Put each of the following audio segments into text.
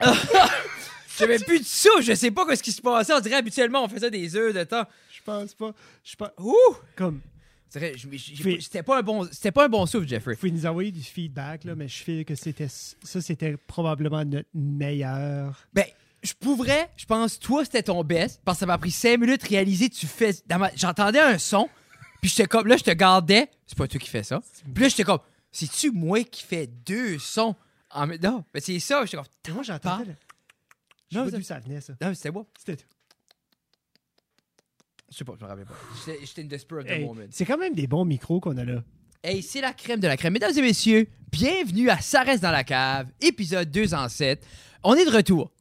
J'avais plus de souffle, je sais pas ce qui se passait. On dirait habituellement, on ça des heures de temps. Je pense pas. Je pense. Ouh! Comme. C'était pas, un bon- c'était pas un bon souffle, Jeffrey. Vous pouvez nous envoyer du feedback, là, mais je fais que c'était. Ça, c'était probablement notre meilleur. Ben, je pourrais, je pense, toi, c'était ton best, parce que ça m'a pris 5 minutes de réaliser, tu fais. ma- J'entendais un son, puis j'étais comme, là, je te gardais, c'est pas toi qui fais ça. Puis là, j'étais comme, c'est-tu moi qui fais deux sons? En même Non, mais c'est ça, j'étais comme, Moi, j'entendais. Le- Non, pas ça- d'où ça venait, ça. non, mais c'était moi. C'était Je sais pas, je me rappelle pas. J'étais the Hey, moment. C'est quand même des bons micros qu'on a là. Hey, c'est la crème de la crème. Mesdames et messieurs, bienvenue à Ça reste dans la cave, épisode 2 en 7. On est de retour.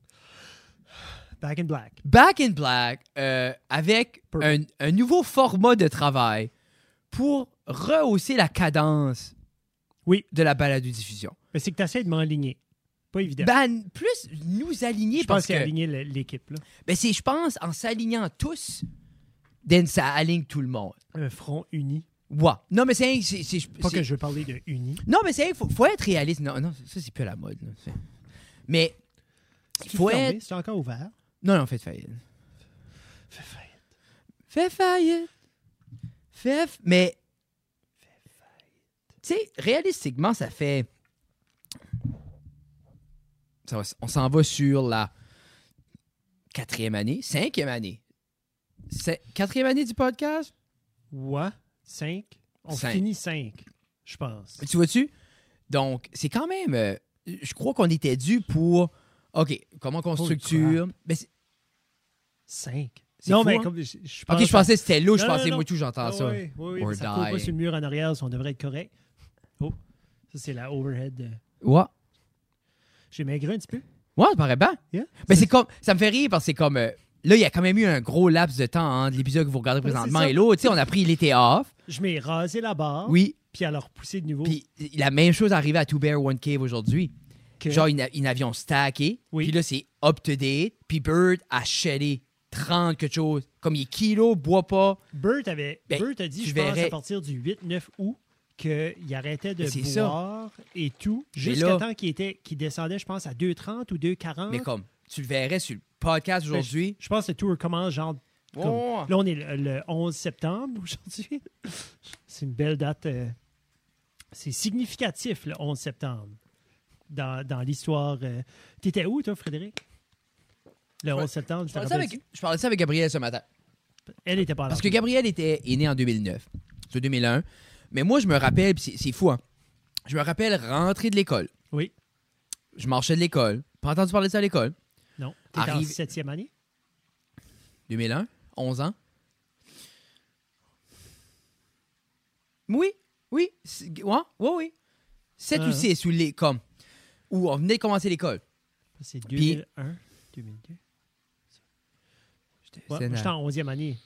Back in Black. Back in Black, euh, avec un nouveau format de travail pour rehausser la cadence Oui. de la balado-diffusion. Mais c'est que tu essaies de m'enligner. Pas évident. Ben, plus nous aligner je pense parce a que... aligné le- l'équipe, là. Ben, c'est, je pense, en s'alignant tous, then ça aligne tout le monde. Un front uni. Ouais. Non, mais c'est... c'est, c'est- Pas c'est- que je veux parler de uni. Non, mais c'est... Faut, faut être réaliste. Non, non, ça, c'est plus à la mode. là. C'est- Mais... Il C'est faut fermé? être... C'est encore ouvert? Non, non, faites faillite. Fais faillite. Fais faillite. Fais. f- Mais. Tu sais, réalistiquement, ça fait. Ça va- on s'en va sur la quatrième année, cinquième année. C'est- Quatrième année du podcast? Ouais. Cinq. On Cinq. finit cinq, je pense. Tu vois-tu? Donc, c'est quand même. euh, je crois qu'on était dû pour. OK, comment qu'on structure? Ben, c'est- Cinq. C'est Non, fou, mais hein? comme je, je OK, je pensais que c'était là, je non, pensais, non. moi, tout, j'entends Ah ça. Oui, oui, oui, ça pas sur le mur en arrière, on devrait être correct. Ça c'est la overhead. euh. Ouais. J'ai maigri un petit peu. Ouais, ça paraît bien. Yeah. Ben, c'est comme, ça me fait rire parce que c'est comme. euh, là, il y a quand même eu un gros laps de temps entre l'épisode que vous regardez Ouais, présentement et l'autre. Tu sais, on a pris l'été off. Je m'ai rasé la barre, Oui. puis alors repoussé de nouveau. Puis la même chose est arrivée à Two Bear One Cave aujourd'hui. Genre, une, une avion stacké. Oui. Puis là, c'est up to date. Puis Bird a shellé 30 quelque chose. Comme il est kilo, boit pas. Bert, avait, Ben, Bert a dit, je pense, verrais- à partir du 8-9 août, qu'il arrêtait de ça. boire et tout, jusqu'à temps qu'il était, qu'il descendait, je pense, à 2,30 ou 2,40. Mais comme, tu le verrais sur le podcast Ben, aujourd'hui. Je pense que le tour commence genre. comme-. Là, on est le, le 11 septembre aujourd'hui. C'est une belle date. euh, c'est significatif, le 11 septembre, dans, dans l'histoire. euh. T'étais où, toi, Frédéric? Le 11 septembre, Je parlais, ça avec, je parlais ça avec Gabriel ce matin. Elle était pas là. Parce que Gabriel était, est né en 2009. C'est 2001. Mais moi, je me rappelle, puis c'est fou, hein. Je me rappelle rentrer de l'école. Oui. Je marchais de l'école. Pas entendu parler de ça à l'école. Non. T'étais en Arrive- septième année? 2001, 11 ans. Oui, oui. Ouais, oui, oui. 7 Ah, ou ah. 6, ou les, comme. Où on venait de commencer l'école. C'est 2001, 2002. Ouais, C'est moi, j'étais en 11e année.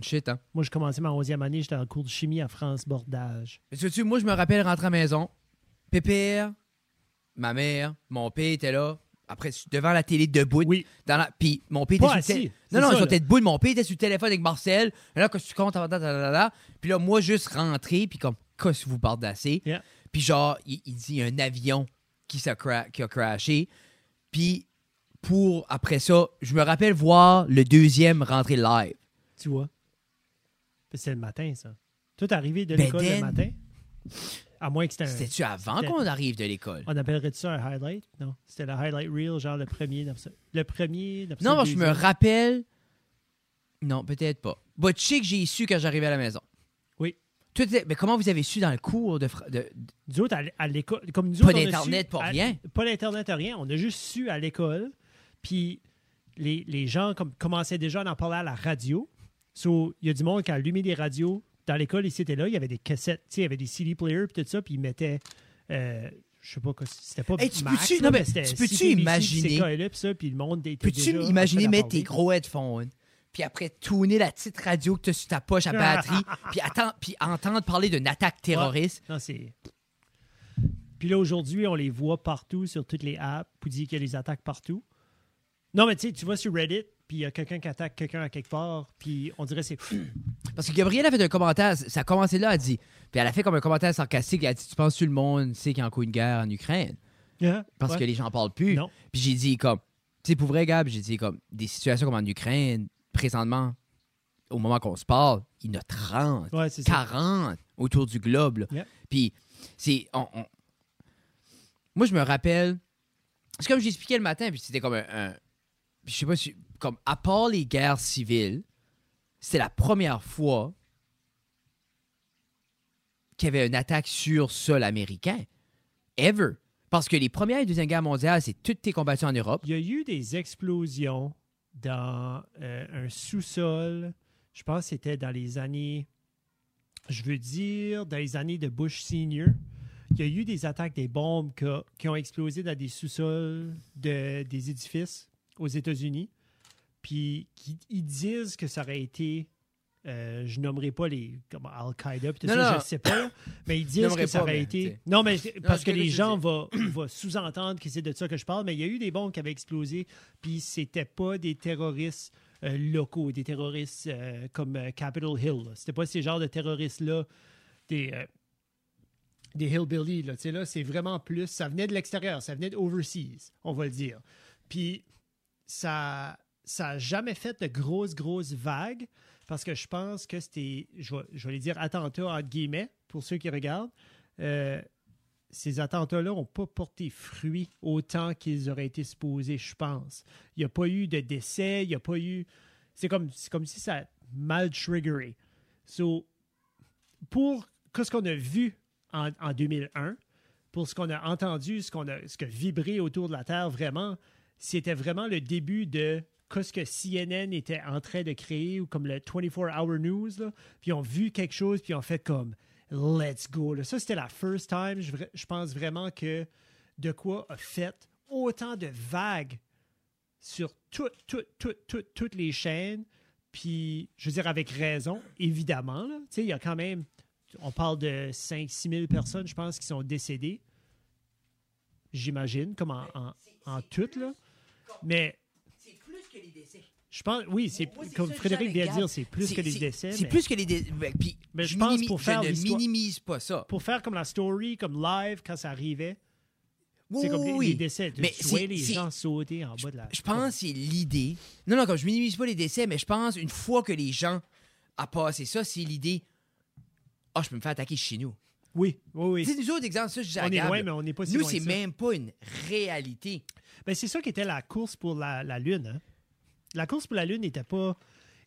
Shit, hein. Moi, je commençais ma 11e année, j'étais en cours de chimie à France Bordage. Mais tu moi, je me rappelle rentrer à la maison. Pépère, ma mère, mon père était là. Après, devant la télé, debout. Oui. Dans la... Puis mon père était sur le assis. tél- c'est Non, non, ils étaient debout. Mon père était sur le téléphone avec Marcel. Et là, quand tu comptes, puis là, moi, juste rentrer, puis comme, qu'est-ce que vous bardassez? Yeah. Puis genre, il, il dit, il y a un avion qui, s'est cra- qui a crashé. Puis pour, après ça, je me rappelle voir le deuxième rentrer live. Tu vois? C'était le matin, ça. Toi, t'es arrivé de Ben, l'école le then- matin? À moins que c'était un... C'était-tu avant qu'on arrive de l'école? On appellerait ça un highlight? Non. C'était le highlight reel, genre le premier. Le premier. Non, moi, je me rappelle. Non, peut-être pas. Bah, tu sais que j'ai su quand j'arrivais à la maison. Oui. Mais comment vous avez su dans le cours de. de- Nous autres, à l'école, comme nous Pas d'Internet, pas à- rien. Pas d'Internet, rien. On a juste su à l'école. Puis les, les gens comme, commençaient déjà à en parler à la radio. So, il y a du monde qui a allumé des radios. Dans l'école, ici, c'était là. Il y avait des cassettes, tu sais, il y avait des CD players, puis tout ça. Puis ils mettaient. euh, je sais pas, quoi, c'était pas Hey, tu peux-tu- là, non, mais c'était tu peux-tu CBC, imaginer- CKLA, puis ça, puis le monde était Peux-tu déjà en imaginer train d'en mettre tes gros headphones, puis après tourner la petite radio que tu as sur ta poche à batterie, puis, puis entendre parler d'une attaque terroriste? Non, c'est. Puis là, aujourd'hui, on les voit partout sur toutes les apps, puis dit qu'il y a des attaques partout. Non, mais tu sais, tu vas sur Reddit, puis il y a quelqu'un qui attaque quelqu'un à quelque part, puis on dirait que c'est. Parce que Gabrielle a fait un commentaire, ça a commencé là, elle dit. Puis elle a fait comme un commentaire sarcastique, elle a dit Tu penses que le monde sait qu'il y a encore une guerre en Ukraine? Yeah, parce ouais. que les gens parlent plus. Non. Puis j'ai dit comme, tu sais, pour vrai, Gab, j'ai dit comme, des situations comme en Ukraine, présentement, au moment qu'on se parle, il y en a 30, Ouais, c'est ça. 40 autour du globe. là. Yeah. Puis c'est. on- on- Moi, je me rappelle. C'est comme j'expliquais le matin, puis c'était comme un. un- puis je sais pas si. Comme, à part les guerres civiles, c'était la première fois qu'il y avait une attaque sur sol américain. Ever. Parce que les premières et deuxième guerres mondiales, c'est toutes tes combattus en Europe. Il y a eu des explosions dans euh, un sous-sol. Je pense que c'était dans les années, je veux dire, dans les années de Bush Senior. Il y a eu des attaques, des bombes qui ont explosé dans des sous-sols de, des édifices aux États-Unis. Puis ils disent que ça aurait été, euh, je nommerai pas les comme Al-Qaïda, puis tout Non, ça, non. je sais pas, mais ils disent que ça aurait été. Non, mais parce que les gens vont, sous-entendre que c'est de ça que je parle, mais il y a eu des bombes qui avaient explosé, puis c'était pas des terroristes euh, locaux, des terroristes euh, comme euh, Capitol Hill. C'était pas ces genres de terroristes-là, des, des hillbillies. Là. Tu sais, là, c'est vraiment plus. Ça venait de l'extérieur, ça venait d'overseas, on va le dire. Puis ça ça a jamais fait de grosses, grosses vagues parce que je pense que c'était, je vais, dire attentats entre guillemets pour ceux qui regardent. Euh, ces attentats-là n'ont pas porté fruit autant qu'ils auraient été supposés, je pense. Il n'y a pas eu de décès, il n'y a pas eu. C'est comme, comme si ça a mal triggeré. So, pour ce qu'on a vu en, en 2001, pour ce qu'on a entendu, ce qu'on a, ce que vibré autour de la Terre vraiment, c'était vraiment le début de ce que CNN était en train de créer, ou comme le 24-hour news, là, puis ils ont vu quelque chose, puis ils ont fait comme let's go. là. Ça, c'était la first time, je, pense vraiment que de quoi a fait autant de vagues sur toutes, toutes, toutes, toutes, toutes les chaînes, puis je veux dire avec raison, évidemment. Tu sais, il y a quand même, on parle de 5-6 000 personnes, je pense, qui sont décédées, j'imagine, comme en, en, en tout, là. Mais que les décès. je pense, oui, c'est c'est comme Frédéric vient de dire, c'est plus C'est- que les c'est- décès. C'est mais plus que les décès. Puis, Mais je je, pense pour faire je ne minimise pas ça. Pour faire comme la story, comme live, quand ça arrivait, c'est comme les, oui, les oui. décès. De Mais tuer c'est- les c'est- gens sauter en bas de la. Je pense que c'est l'idée. Non, non, comme je minimise pas les décès, mais je pense une fois que les gens a passé ça, c'est l'idée. Ah, je peux me faire attaquer chez nous. Oui, oui, oui. Sais, nous autres, exemple, ça, je On est loin, mais on n'est pas si Nous, c'est même pas une réalité. Ben, c'est ça qui était la course pour la, la Lune. hein. La course pour la Lune n'était pas,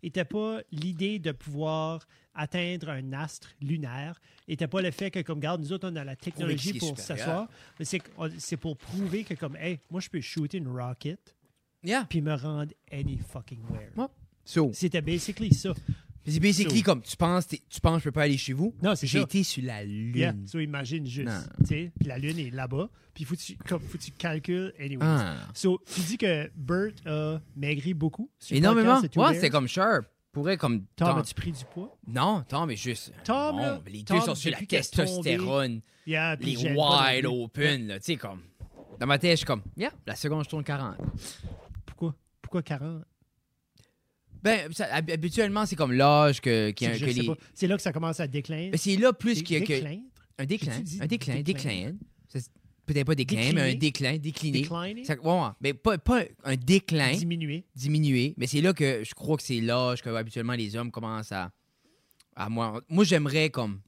était pas l'idée de pouvoir atteindre un astre lunaire, n'était pas le fait que, comme, garde, nous autres, on a la technologie pour s'asseoir. Mais c'est, pour prouver que, comme, hey, moi, je peux shooter une rocket Yeah. puis me rendre any fucking where. Ouais. So, C'était basically ça. C'est basically comme tu penses, tu penses, je peux pas aller chez vous? Non, c'est J'ai été sur la lune. Yeah. So, imagine juste. Puis la Lune est là-bas. Puis faut que tu, comme, faut que tu calcules. Anyways. Ah. So, tu dis que Bert a maigri beaucoup. Énormément. Ouais, c'était comme sharp. Pourrait comme. Tom, as-tu pris du poids? Non, Tom, mais juste. Tom, bon, là, les Tom, deux sont sur la est testostérone, Yeah, les wide open, là. Tu sais, comme. Dans ma tête, je suis comme, yeah, la seconde, je tourne 40. Pourquoi? Pourquoi 40? Ben, ça, habituellement, c'est comme l'âge que, qui- Je que les. C'est là que ça commence à décliner. Ben, c'est là plus que. que- Décliner? un déclin. Un déclin, déclin? Peut-être pas déclin, mais un déclin, décliné. Décliner? Ça- ouais, ouais. mais pas, pas un déclin Diminuer. diminué, mais c'est là que je crois que c'est l'âge que habituellement les hommes commencent à. à moi, moi j'aimerais comme.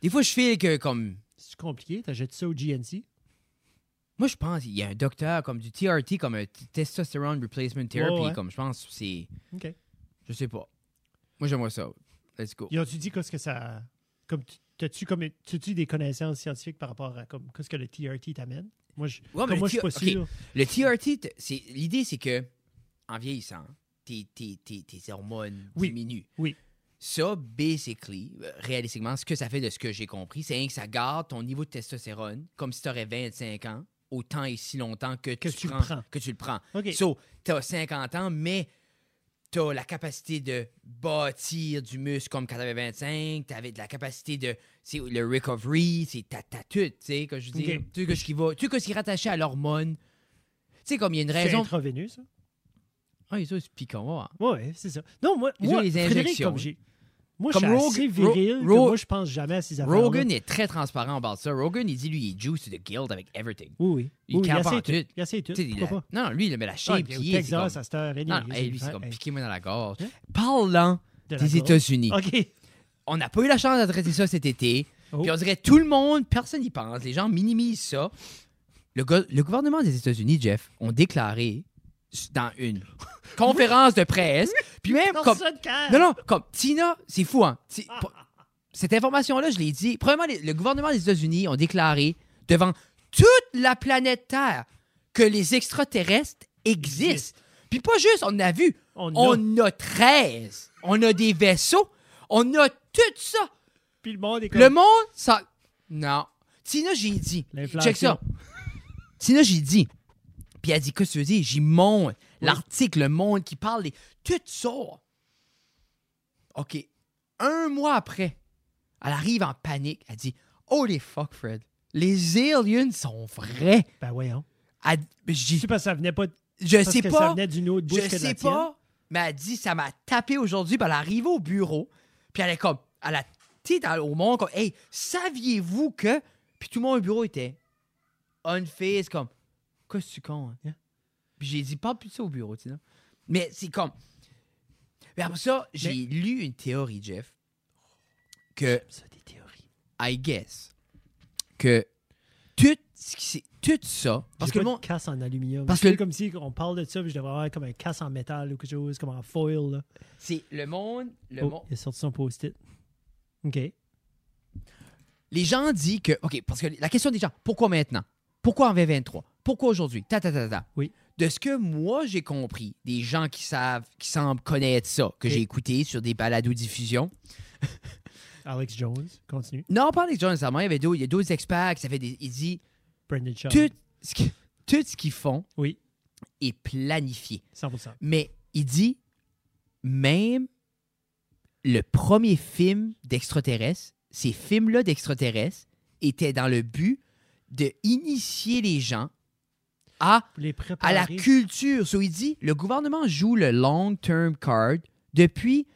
Des fois, je fais que comme. C'est compliqué. Jeté ça au GNC? Moi, je pense qu'il y a un docteur comme du TRT, comme un testosterone replacement therapy, ouais. comme je pense c'est. OK. Je sais pas. Moi, j'aimerais ça. Let's go. Ils ont-tu dit qu'est-ce que ça. Comme, tu- t'as-tu comme, t'as-tu des connaissances scientifiques par rapport à comme, qu'est-ce que le TRT t'amène? Moi, je, Ouais, comme moi, je suis pas sûr. Le TRT, c'est l'idée, c'est que en vieillissant, tes, tes, tes, tes hormones Oui. diminuent. Oui. Ça, basically, réalistiquement, ce que ça fait de ce que j'ai compris, c'est que ça garde ton niveau de testostérone comme si tu aurais 25 ans, autant et si longtemps que, Que tu, tu le prends, prends. Que tu le prends. OK. So, tu as 50 ans, mais tu as la capacité de bâtir du muscle comme quand tu avais 25, tu avais de la capacité de. C'est le recovery, c'est ta, ta tu sais, que je dis. Ok. Tout ce qui va. Ce qui est rattaché à l'hormone. Tu sais, comme il y a une C'est raison. intraveineux, ça? Ah, ça, c'est piquant. ouais. Oui, c'est ça. Non, moi, Ils moi les Frédéric, injections. comme j'ai. Moi, Comme je suis Ro- viril que moi, je pense jamais à ces affaires Rogan est très transparent en ça. Rogan, il dit, lui, il est juice to the guild avec everything. Oui, oui. Il oui, essaie en tout. Il essaie tout. Il a-? Non, lui, il met la Ah, shape. au il est- Texas, comme- à cette heure, Non, anyway, non, hey, lui, c'est comme hey, piquez-moi dans la gorge. Hein? Parlant de la des. États-Unis, OK. on n'a pas eu la chance de traiter ça cet été. Oh. Puis on dirait tout le monde, personne n'y pense. Les gens minimisent ça. Le, go- le gouvernement des États-Unis, Jeff, ont déclaré dans une conférence de presse, puis même comme. Non, non, comme Tina, c'est fou, hein. Ah. Cette information-là, je l'ai dit. Premièrement, le gouvernement des États-Unis ont déclaré devant toute la planète Terre que les extraterrestres existent. Puis pas juste, on a vu, On a. on a 13. On a des vaisseaux. On a tout ça. Puis le monde est comme... Le monde, ça. Non. Tina, j'ai dit. Check ça. Tina, j'ai dit. Puis elle dit, qu'est-ce que tu veux dire? J'y monte. L'article, le monde qui parle, des... tout ça. OK. Un mois après, elle arrive en panique. Elle dit, Holy fuck, Fred. Les aliens sont vrais. Ben voyons. Elle- Je sais pas, ça venait pas... Je parce sais que ça pas. venait d'une autre bouche Je que sais pas. Mais elle dit, ça m'a tapé aujourd'hui. Puis elle est arrivée au bureau. Puis elle est comme, elle a, au monde, comme, hey, saviez-vous que. Puis tout le monde au bureau était unfazed, comme, qu'est-ce que tu con, hein? Puis j'ai dit, parle plus de ça au bureau, tu sais. Mais c'est comme. Mais après ça, j'ai lu une théorie, Jeff, que, Ça, des théories. I guess, que tout, ce qui tout ça, parce que pas le de monde. casse en aluminium. Parce C'est que- comme si on parle de ça, puis je devrais avoir comme un casse en métal ou quelque chose, comme en foil. Là. C'est le monde. Le Oh, monde il a sorti son post-it. OK. les gens disent que. OK, parce que la question des gens, pourquoi maintenant? Pourquoi en 2023? Pourquoi aujourd'hui? Ta, ta, ta, ta. Oui. De ce que moi j'ai compris, des gens qui savent, qui semblent connaître ça, que j'ai écouté sur des balados diffusion. Alex Jones, continue. Non, pas John nécessairement, il y avait d'autres, il y a d'autres experts qui savaient des. Il dit Brendan tout ce, qui- tout ce qu'ils font Oui, est planifié. 100%. Mais il dit même le premier film d'extraterrestres, ces films-là d'extraterrestres étaient dans le but de initier les gens à, les à la culture. So, il dit le gouvernement joue le long-term card depuis,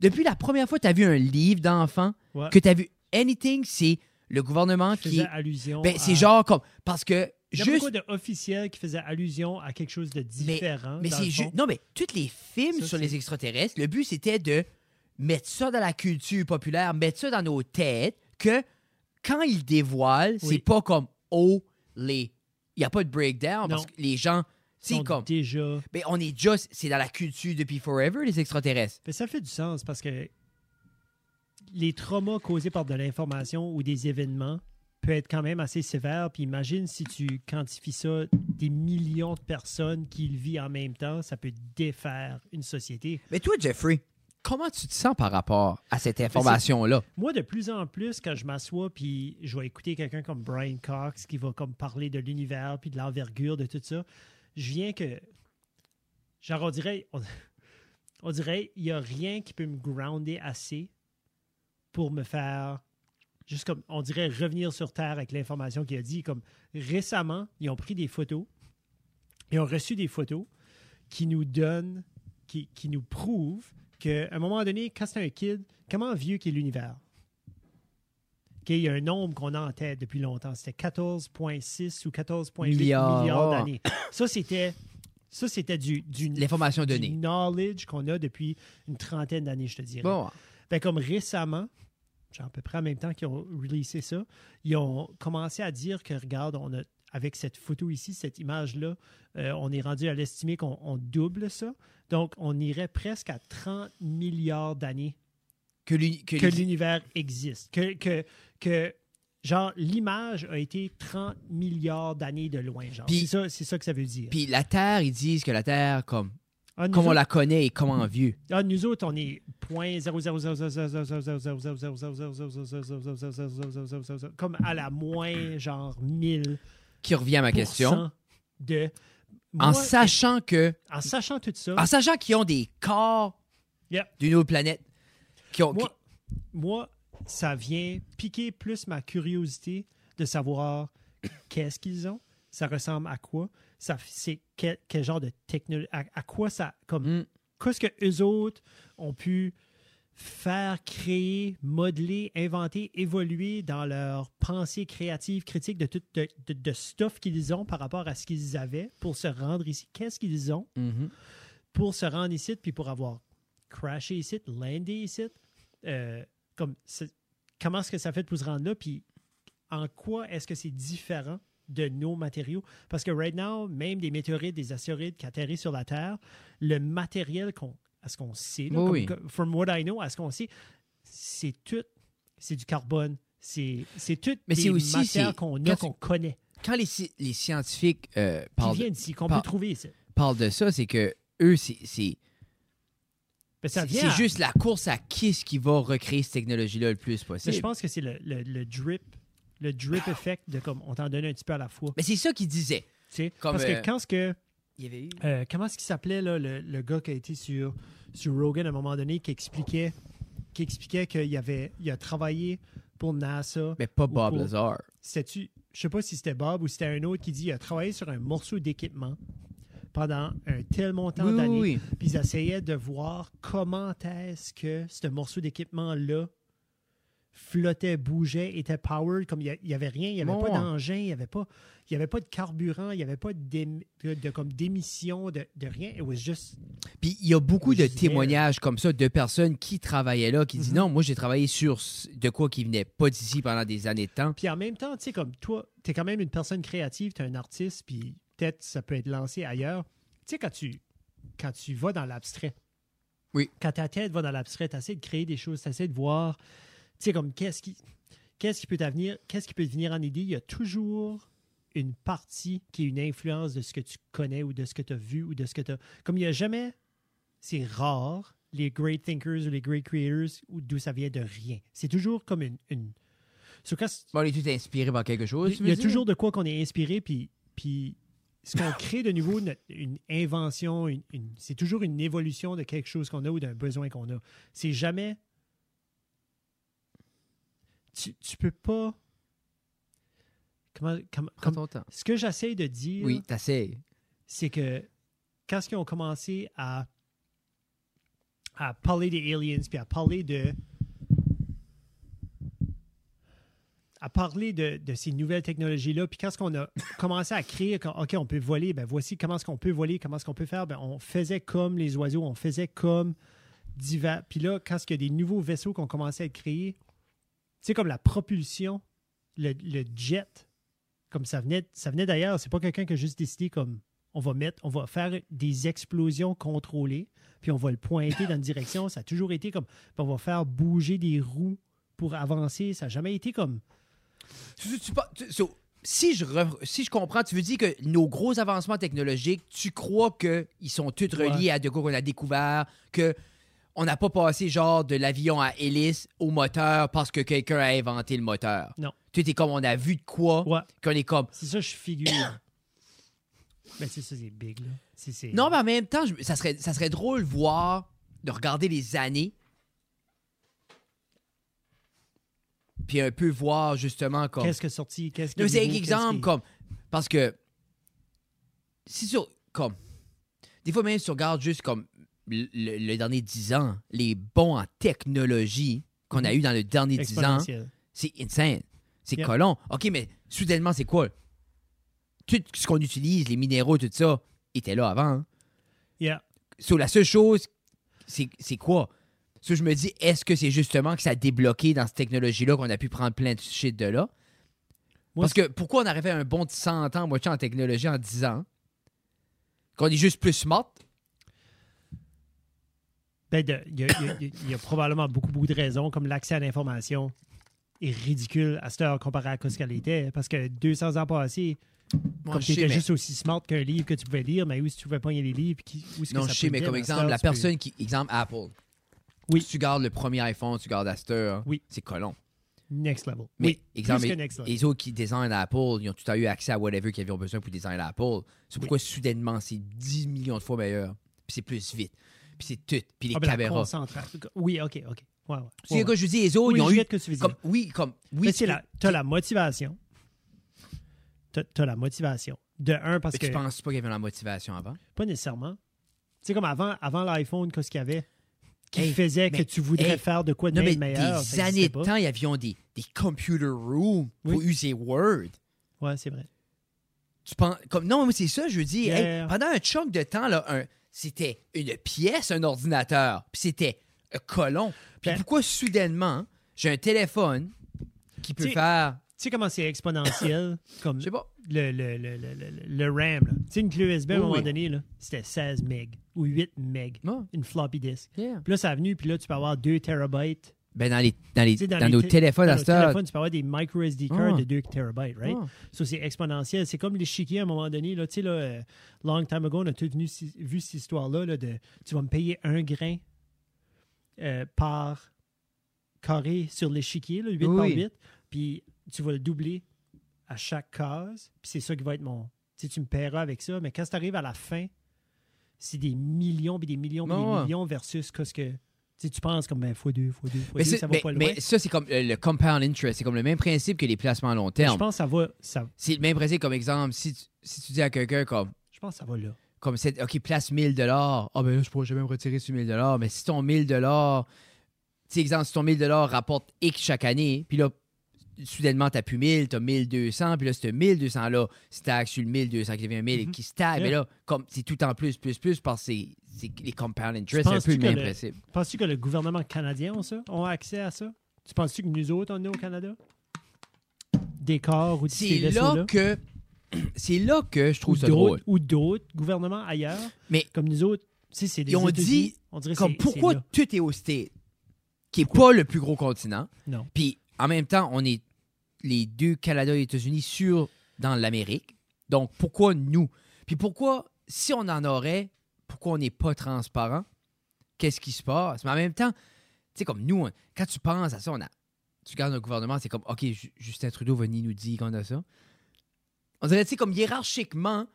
depuis la première fois que tu as vu un livre d'enfant, Ouais. que tu as vu anything, c'est le gouvernement Qui qui. faisait allusion Ben, à- c'est genre comme. Parce que Il y a juste. beaucoup d'officiels qui faisaient allusion à quelque chose de différent. Mais c'est juste. Non, mais tous les films Ça, sur les extraterrestres, le but c'était de mettre ça dans la culture populaire, mettre ça dans nos têtes, que quand ils dévoilent, c'est pas comme oh, les. Il n'y a pas de breakdown parce que les gens. C'est comme. déjà. Mais on est juste. C'est dans la culture depuis forever, les extraterrestres. Mais ça fait du sens parce que les traumas causés par de l'information ou des événements peuvent être quand même assez sévères. Puis imagine si tu quantifies ça, des millions de personnes qui le vivent en même temps, ça peut défaire une société. Mais toi, Jeffrey, comment tu te sens par rapport à cette information-là? Moi, de plus en plus, quand je m'assois puis je vais écouter quelqu'un comme Brian Cox qui va comme parler de l'univers puis de l'envergure de tout ça, je viens que. Genre, on dirait. On, on dirait il n'y a rien qui peut me grounder assez pour me faire. Juste comme. On dirait revenir sur Terre avec l'information qu'il a dit. Comme récemment, ils ont pris des photos. Ils ont reçu des photos qui nous donnent. qui, qui nous prouvent qu'à un moment donné, quand c'est un kid, comment vieux qu'est l'univers? OK, il y a un nombre qu'on a en tête depuis longtemps. C'était 14,6 ou 14,8 Milliards. milliards, d'années. Ça, c'était ça, c'était du, du, L'information du knowledge qu'on a depuis une trentaine d'années, je te dirais. Bon. Ben, comme récemment, genre à peu près en même temps qu'ils ont releasé ça, ils ont commencé à dire que, regarde, on a, avec cette photo ici, cette image-là, on est rendu à l'estimer qu'on double ça. Donc, on irait presque à 30 milliards d'années que, l'univers existe. Que, genre, l'image a été 30 milliards d'années de loin. c'est, ça, que ça veut dire. Puis la Terre, ils disent que la Terre, comme, on la connaît et comme on vit. Ah, nous autres, on est comme à la moins, genre, 1000 qui revient à ma question. En sachant que. En sachant tout ça. En sachant qu'ils ont des corps d'une autre planète. Moi, ça vient piquer plus ma curiosité de savoir qu'est-ce qu'ils ont, ça ressemble à quoi, c'est quel, genre de technologie, à, quoi ça comme hmm. qu'est-ce que eux autres ont pu faire créer, modeler, inventer, évoluer dans leur pensée créative, critique de tout de, de- de stuff qu'ils ont par rapport à ce qu'ils avaient pour se rendre ici. Qu'est-ce qu'ils ont Mhm. pour se rendre ici, puis pour avoir crashé ici, landé ici? Euh, comme, comment est-ce que ça fait pour se rendre là? Puis en quoi est-ce que c'est différent de nos matériaux? Parce que right now, même des météorites, des astéroïdes qui atterrissent sur la Terre, le matériel qu'on, à ce qu'on sait, là, Oui, comme- comme- from what I know, à ce qu'on sait, c'est tout, c'est du carbone, c'est, tout Mais des c'est aussi, matières qu'on a, qu'on connaît, Quand les, les scientifiques euh, qui parlent, viennent d'ici, qu'on par- peut trouver ici. parlent de ça, c'est que eux, c'est c'est- Ben, juste la course à qui ce qui va recréer cette technologie-là le plus Mais possible. je pense que c'est le, le- le drip, le drip effect de comme on t'en donne un petit peu à la fois. Mais c'est ça qu'ils disaient. tu sais. comme, Parce euh, que quand ce que Il y avait eu. euh, comment est-ce qu'il s'appelait là, le, le gars qui a été sur sur Rogan à un moment donné qui expliquait qui expliquait qu'il avait il a travaillé pour NASA. Mais pas Bob pour- Lazar. C'était-tu je sais pas si c'était Bob ou c'était un autre qui dit il a travaillé sur un morceau d'équipement pendant un tel montant Oui, oui, d'années. oui. Puis ils essayaient de voir comment est-ce que ce morceau d'équipement-là flottait, bougeait, était powered, comme il n'y avait rien, il n'y avait Bon. pas d'engin, il n'y avait pas, il y avait pas de carburant, il n'y avait pas de, de- comme d'émission, de, de rien. It was just Puis il y a beaucoup de témoignages comme ça de personnes qui travaillaient là, qui disent Mhm. non, moi j'ai travaillé sur de quoi qui venait pas d'ici pendant des années de temps. Puis en même temps, tu sais, comme toi, tu es quand même une personne créative, tu es un artiste, puis peut-être ça peut être lancé ailleurs. Tu sais, quand tu, quand tu vas dans l'abstrait, Oui. quand ta tête va dans l'abstrait, tu essaies de créer des choses, tu essaies de voir, sais, comme qu'est-ce qui, qu'est-ce qui peut t'avenir, qu'est-ce qui peut te venir en idée. Il y a toujours une partie qui est une influence de ce que tu connais ou de ce que tu as vu ou de ce que tu as. Comme il n'y a jamais, c'est rare, les great thinkers ou les great creators, ou d'où ça vient de rien. C'est toujours comme une. une... So, quand, Bon, on est tous inspirés par quelque chose. il y a dire? toujours de quoi qu'on est inspiré, puis, puis ce qu'on crée de nouveau, notre- une invention, une- une- c'est toujours une évolution de quelque chose qu'on a ou d'un besoin qu'on a. C'est jamais. Tu, tu peux pas. Comment, comment- Prends ton temps. ce que j'essaie de dire, Oui, t'essayes. c'est que quand ils ont commencé à, à parler des aliens, puis à parler de à parler de, de ces nouvelles technologies-là, puis quand qu'on a commencé à créer, quand- OK, on peut voler, ben voici comment est-ce qu'on peut voler, comment est-ce qu'on peut faire, ben on faisait comme les oiseaux, on faisait comme divers. Puis là, quand il y a des nouveaux vaisseaux qui ont commencé à être créés, sais, comme la propulsion, le, le jet, comme ça venait, ça venait d'ailleurs, c'est pas quelqu'un qui a juste décidé comme on va mettre, on va faire des explosions contrôlées, puis on va le pointer dans une direction. Ça a toujours été comme, on va faire bouger des roues pour avancer. Ça n'a jamais été comme, Tu- tu- tu pas- tu- so, si, je re- si je comprends, tu veux dire que nos gros avancements technologiques, tu crois qu'ils sont tous Ouais. reliés à de quoi qu'on a découvert, que on n'a pas passé genre de l'avion à hélice au moteur parce que quelqu'un a inventé le moteur. Non. Tu es comme on a vu de quoi, ouais, qu'on est comme. c'est ça, je figure. Mais c'est ça, c'est big, là. Non, mais en même temps, je- ça serait, ça serait drôle voir, de regarder les années, puis un peu voir justement comme. Qu'est-ce que sorti, qu'est-ce est mais c'est un exemple comme. Parce que. Si sur. Comme. Des fois, même si tu regardes juste comme le, dernier 10 ans, les bons en technologie qu'on a eu dans le dernier 10 ans, c'est insane. C'est Yep. colon. OK, mais soudainement, c'est quoi? Tout ce qu'on utilise, les minéraux, tout ça, était là avant. Hein? Yeah. So, la seule chose, c'est quoi? So, je me dis, est-ce que c'est justement que ça a débloqué dans cette technologie-là qu'on a pu prendre plein de shit de là? Moi, Parce que pourquoi on aurait fait un bond de 100 ans, moitié en technologie en 10 ans? Qu'on est juste plus smart? Ben, il y, a- y y probablement beaucoup, beaucoup de raisons, comme l'accès à l'information est ridicule à cette heure comparé à ce qu'elle était. Parce que 200 ans passés, Moi, comme tu étais mais- juste aussi smart qu'un livre que tu pouvais lire, mais où si tu pouvais pogner les livres, qui, où est-ce que Non, ça je sais, mais comme exemple, la personne qui. Exemple, Apple. Oui. Si tu gardes le premier iPhone, tu gardes Aster, Oui. c'est colon. Next level. Mais, oui, exemple, plus que les- next level. les autres qui designent Apple, ils ont tout à eu accès à whatever qu'ils avaient besoin pour designer Apple. C'est pourquoi soudainement, c'est 10 millions de fois meilleur. Puis c'est plus vite. Puis c'est tout. Puis les Ah, ben, caméras. Oui, OK, OK. Ouais, ouais. Tu sais quoi, je dire, les autres, Oui, ils ont eu. que tu. Comme, oui, comme. Oui, Mais tu c'est peux- la, motivation. T'as, t'as la motivation. De un, parce Mais que. tu penses pas qu'il y avait la motivation avant? Pas nécessairement. Tu sais, comme avant, avant l'iPhone, qu'est-ce qu'il y avait? qui Hey, faisait que tu voudrais hey, faire de quoi de Non, mais meilleur? des années de temps, il y avait des, des computer rooms pour user Word. Ouais, c'est vrai. Tu penses, comme, non, mais c'est ça, je veux dire. hey, pendant un chunk de temps, là, un- c'était une pièce, un ordinateur. Puis c'était un colon. Puis Ben- pourquoi soudainement, j'ai un téléphone qui peut faire. Tu sais comment c'est exponentiel? comme pas. le, le, le, le, le- le RAM. Tu sais, une clé USB, à un Oui, moment oui. donné, c'était 16 MB ou 8 MB. Une floppy disk. Yeah. Puis là, ça a venu, puis là, tu peux avoir 2 terabytes. Ben, dans, les, dans, les, dans, les nos té- téléphones dans à nos téléphones, tu peux avoir des micro SD cards Ah. de 2 terabytes, right? Ah. Ça, c'est exponentiel. C'est comme l'échiquier à un moment donné. Là, tu sais, là, euh, long time ago, on a tous si- vu cette histoire-là là, de tu vas me payer un grain euh, par carré sur l'échiquier, là, 8 par Oui. 8, puis tu vas le doubler à chaque case, puis c'est ça qui va être mon. Tu me paieras avec ça, mais quand tu arrives à la fin, c'est des millions, puis des millions, puis Ah des millions versus ce que. Tu penses comme ben, x2, x2, x2, Mais, c'est- ça va mais- pas loin. mais ça, c'est comme euh, le compound interest. C'est comme le même principe que les placements à long Mais terme. je pense que ça va, ça, C'est le même principe comme exemple. Si tu, si tu dis à quelqu'un comme. je pense que ça va là. comme c'est OK, place 1000 dollars. Ah ben là, je pourrais jamais me retirer sur 1000 dollars, mais si ton 1000 dollars, tu sais exemple si ton 1000 dollars rapporte X chaque année, puis là soudainement t'as plus 1000, t'as 1200, puis là ce 1200 là, stack sur le 1200 qui devient 1000 et Mhm. qui stack, mais Yeah. là comme c'est tout en plus plus plus parce que c'est les compound interest, c'est un peu le que même le- principe. Penses-tu que le gouvernement canadien a ça? ont accès à ça? Tu penses-tu que nous autres, on est au Canada? Des corps ou de ces C'est là que c'est là que je Ou trouve ça drôle. ou d'autres gouvernements ailleurs? Mais- Comme nous autres, sais, c'est des Ils ont dit, on dirait Comme pourquoi tout est au state, qui est pas le plus gros continent. Non. Puis en même temps, on est les deux Canada et États-Unis sur dans l'Amérique. Donc pourquoi nous? Puis pourquoi si on en aurait, pourquoi on n'est pas transparent Qu'est-ce qui se passe? Mais en même temps, tu sais comme nous, on- quand tu penses à ça, on a tu regardes notre gouvernement, c'est comme OK, Ju- Justin Trudeau va ni nous dire qu'on a ça. On dirait tu sais comme hiérarchiquement,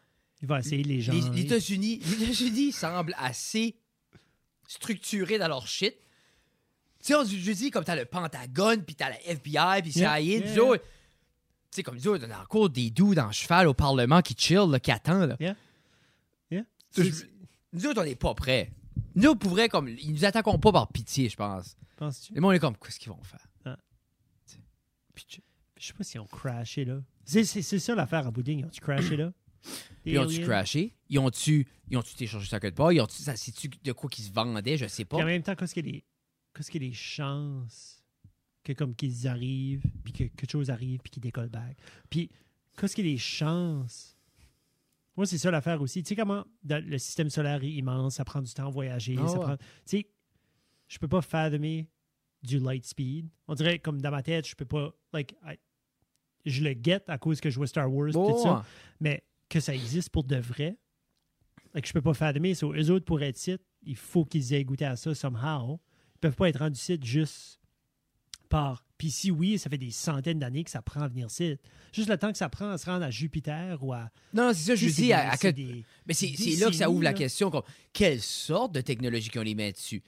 Il va essayer les gens. les, les États-Unis, les États-Unis semblent assez structurés dans leur shit. Tu sais, on- je dis comme t'as le Pentagone, puis t'as la FBI, puis CIA, Yeah, yeah, autres. Tu sais, comme nous autres, on a encore des doux dans le cheval au Parlement qui chill, là, qui attend. Là. Yeah. Yeah. Nous autres, on n'est pas prêts. Nous, pour vrai, comme, ils nous attaqueront pas par pitié, je pense. Penses-tu? Les gens, on est comme, qu'est-ce qu'ils vont faire? Ah. Puis Je sais pas si on crashé là. C'est c'est- c'est ça l'affaire bout de ligne. Ont-tu crashé là? Ils ont-tu crashé? Ils ont-tu ils ont-tu échangé ça quelque part? Ils ont-tu, ça, c'est-tu de quoi qu'ils se vendaient? Je sais pas. Puis en même temps, qu'est-ce qu'il y a des, qu'est-ce qu'il y a des chances que comme qu'ils arrivent, puis que quelque chose arrive, puis qu'ils décollent back? Puis qu'est-ce qu'il y a des chances Moi, c'est ça l'affaire aussi. Tu sais comment le système solaire est immense, ça prend du temps à voyager, Ah ça ouais. prend. Tu sais, je peux pas fathommer du light speed. On dirait comme dans ma tête, je peux pas like I- je le guette à cause que je vois Star Wars Oh, tout ça, mais que ça existe pour de vrai. Like, je peux pas fathommer. So, eux autres, pour être site, il faut qu'ils aient goûté à ça somehow. Ils peuvent pas être rendus site juste par. Puis si oui, ça fait des centaines d'années que ça prend à venir site. Juste le temps que ça prend à se rendre à Jupiter ou à. Non, c'est ça, je dis à, des- Mais c'est là que ça ouvre la question. comme, quelle sorte de technologie qu'on les met dessus?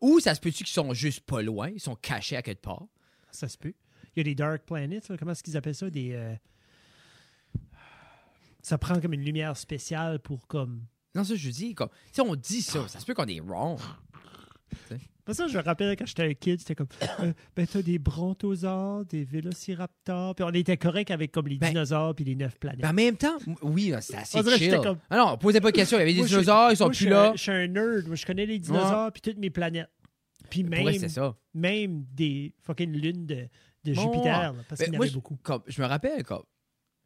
Ou ça se peut-tu qu'ils sont juste pas loin, ils sont cachés à quelque part? Ça se peut. Il y a des dark planets, là. comment est-ce qu'ils appellent ça? Des. euh, Ça prend comme une lumière spéciale pour comme. Non, ça, je dis, comme, sais, on dit ça, ça se peut qu'on est wrong. Ça, je me rappelle quand j'étais un kid, c'était comme euh, ben t'as des brontosaures, des vélociraptors, puis on était correct avec comme les Ben- dinosaures puis les neuf planètes. Mais en même temps, oui, c'est assez On dirait chill. comme- Ah non, posez pas de questions, il y avait des Moi, dinosaures, ils sont Moi, plus là. Je suis un nerd, moi je connais les dinosaures puis toutes mes planètes. Puis même, vrai, ça. même des fucking lunes de, de Bon, Jupiter, là, parce Mais qu'il y en avait beaucoup. Comme, je me rappelle, comme.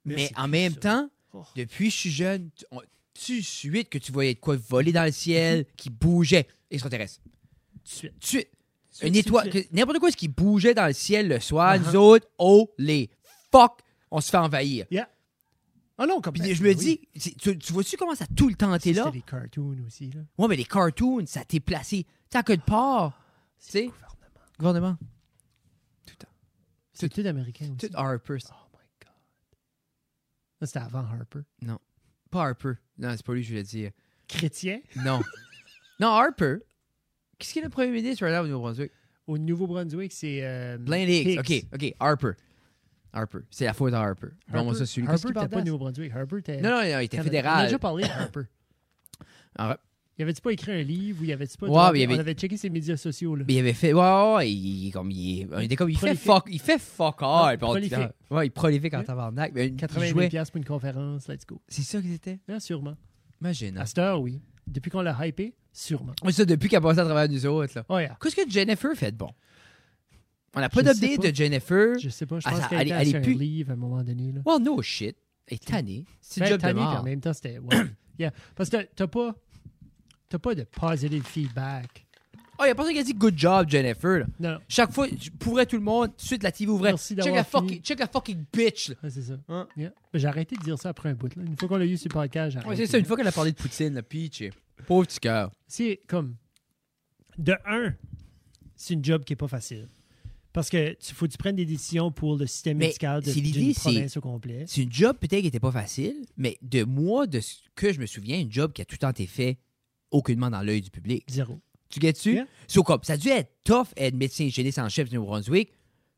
Mais en même ça. temps, Oh. depuis que je suis jeune, tu, on- tu suite que tu voyais de quoi voler dans le ciel, qui bougeait, extraterrestre. Tout de suite. De de Une étoile, de que- n'importe quoi ce qui bougeait dans le ciel le soir, Uh-huh. nous autres, oh les fuck, on se fait envahir. Ah non, comme Puis je me dis, tu, tu vois-tu comment ça a tout le temps été là? C'était des cartoons aussi. Là. Ouais, mais les cartoons, ça t'est placé. Tu sais, à quelque part. Tu C'est sais, le gouvernement. gouvernement. Tout le temps. C'est tout américain aussi. Tout Harper. Oh my God. C'était avant Harper. Pas Harper. Non, c'est pas lui que je voulais dire. Chrétien? Non. non, Harper. Qu'est-ce qu'il est le premier ministre right now au Nouveau-Brunswick? Au Nouveau-Brunswick, c'est. Euh, Blaine Higgs. OK, OK. Harper. Harper. C'est la faute à Harper. Donne-moi ça celui Harper parle pas? Nouveau-Brunswick? Harper, t'es. Non, non, non, il était Canada. On a fédéral. déjà parlé de Harper. Il avait-tu pas écrit un livre ou il avait-tu pas. Ouais, il On avait- avait checké ses médias sociaux, là. Mais il avait fait. Ouais, ouais, il, comme. Il, est- on était comme, il fait Prolifique. fuck. Il fait fuck all. Ouais, puis on- prolifique. Ouais, il prolifique en tabarnak. Mais il 80 000 jouait. piastres pour une conférence, let's go. C'est ça qu'ils étaient? Bien, sûrement. Imagine. À cette heure, oui. Depuis qu'on l'a hypé, sûrement. Ouais, ça, depuis qu'elle a passé à travers nous autres, là. Oh, yeah. Qu'est-ce que Jennifer fait de bon? On n'a pas d'update de Jennifer. Je sais pas, je Ah, pense qu'elle elle est- était elle est sur un plus- livre à un moment donné. Là. Well, no shit. Elle est tannée. C'est Ben, job de tanné, puis mort. en même temps, c'était. ouais. Yeah. Parce que t'as pas. T'as pas de positive feedback. Oh, il y a personne qui a dit good job, Jennifer. Non, non. Chaque fois, je- pour vrai, tout le monde, tout de suite, la TV ouvrait. Merci Check la, fucking, check la fucking bitch. Ouais, c'est ça. Hein? Yeah. Ben, J'ai arrêté de dire ça après un bout. Là. Une fois qu'on l'a eu sur le podcast, j'ai Ouais, c'est ça, une fois qu'elle a parlé de Poutine, la Peach, et- pauvre petit cœur. C'est comme. De un, c'est une job qui est pas facile. Parce que tu faut que tu prennes des décisions pour le système Mais médical de, l'idée, province au complet. C'est une job peut-être qui n'était pas facile, mais de moi, de ce que je me souviens, une job qui a tout le temps été fait aucunement dans l'œil du public. Zéro. Tu? Yeah. So, comme, ça a dû être tough être médecin hygiéniste en chef du Nouveau-Brunswick,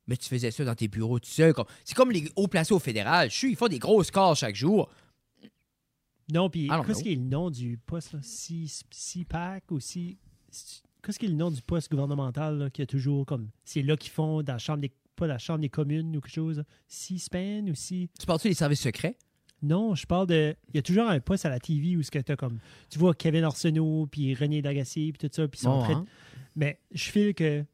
mais tu faisais ça dans tes bureaux tout seul. C'est comme les hauts placés au fédéral. Je suis, ils font des gros scores chaque jour. Non, puis qu'est-ce qui est le nom du poste, là? C- CPAC ou C... Qu'est-ce qui est le nom du poste gouvernemental là, qui a toujours comme. C'est là qu'ils font dans la chambre des. Pas la chambre des communes ou quelque chose. là? C-SPAN ou C. Tu parles-tu des services secrets? Non, je parle de. Il y a toujours un poste à la TV où ce que t'as comme. Tu vois Kevin Arsenault, puis René Lagacé, puis tout ça, puis sont Bon, hein? Mais je file que.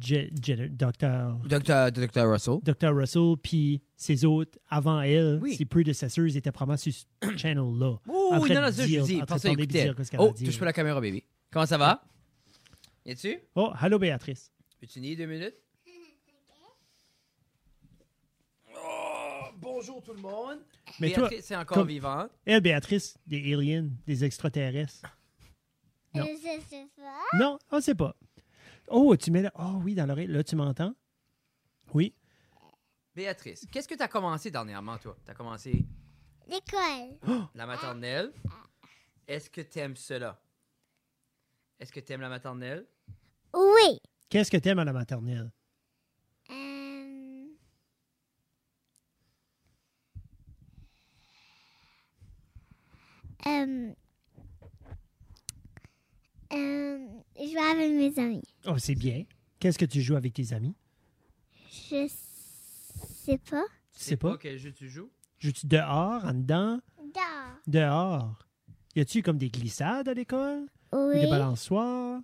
Je- je- Dr. Dr. Dr. Russell. Dr. Russell, puis ses autres, avant elle, Oui. ses predecessors étaient probablement sur ce channel-là. Oh, train non, non, ça, je dis. Pensez a Oh, touche pas la caméra, bébé. Comment ça va? Y tu Oh, allô Béatrice. Peux-tu nier deux minutes? Oh, bonjour tout le monde. Mais toi, Béatrice est encore comme- vivante. Elle, Béatrice, des aliens, des extraterrestres. Non. Je sais pas. Non, on ne sait pas. Oh, tu mets là. Oh oui, dans l'oreille. Là, tu m'entends? Oui. Béatrice, qu'est-ce que tu as commencé dernièrement, toi? Tu as commencé L'école. la maternelle. Est-ce que tu aimes cela? Est-ce que tu aimes la maternelle? Oui. Qu'est-ce que t'aimes à la maternelle? Euh... Euh... Je vais avec mes amis. Oh, c'est bien. Qu'est-ce que tu joues avec tes amis? Je sais pas. Tu sais pas? quel jeu tu joues? Joues-tu dehors, en dedans? Dehors. Dehors. Y a-tu comme des glissades à l'école? Ou Oui. Des balançoires?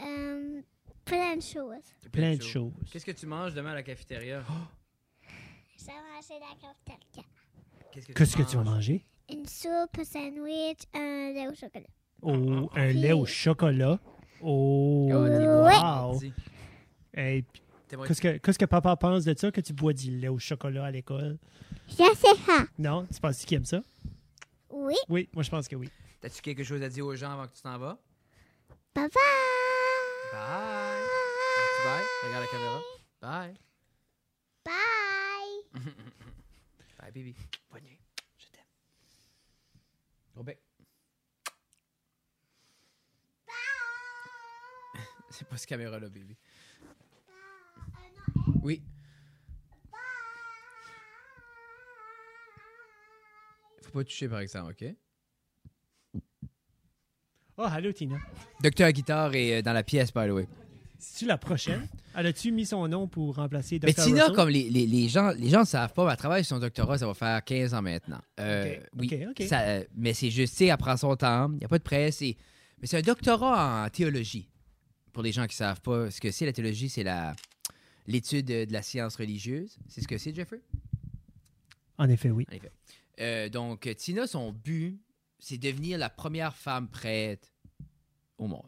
Euh... Plein de choses. Plein de choses. Qu'est-ce que tu manges demain à la cafétéria? Je vais manger la cafétéria. Qu'est-ce Qu'est-ce que tu vas manger? Une soupe, un sandwich, un lait au chocolat. Oh, un lait au chocolat. Oh, Oh, wow. Hey, puis Qu'est-ce que, qu'est-ce que papa pense de ça, que tu bois du lait au chocolat à l'école? Je sais pas. Non? Tu penses qu'il aime ça? Oui. Oui, moi je pense que oui. T'as-tu quelque chose à dire aux gens avant que tu t'en vas? Bye bye. Bye! Tu bye? Regarde la caméra. Bye! Bye. Bye, baby. Bonne nuit. Bec. C'est pas cette caméra-là, baby. Oui. Faut pas toucher, par exemple, OK? Oh, allô Tina. Docteur Guitare est euh, dans la pièce, by the way. C'est-tu la prochaine? Elle a-tu mis son nom pour remplacer Dr. Mais Tina, Russell? comme les, les, les gens les gens ne savent pas, mais elle travaille sur son doctorat, ça va faire 15 ans maintenant. Euh, Ok, Oui, ça, mais c'est juste, tu sais, elle prend son temps, il n'y a pas de presse. et- mais c'est un doctorat en théologie. Pour les gens qui ne savent pas ce que c'est, la théologie, c'est la l'étude de, la science religieuse. C'est ce que c'est, Jeffrey? En effet, oui. En effet. Euh, donc, Tina, son but, c'est devenir la première femme prêtre au monde.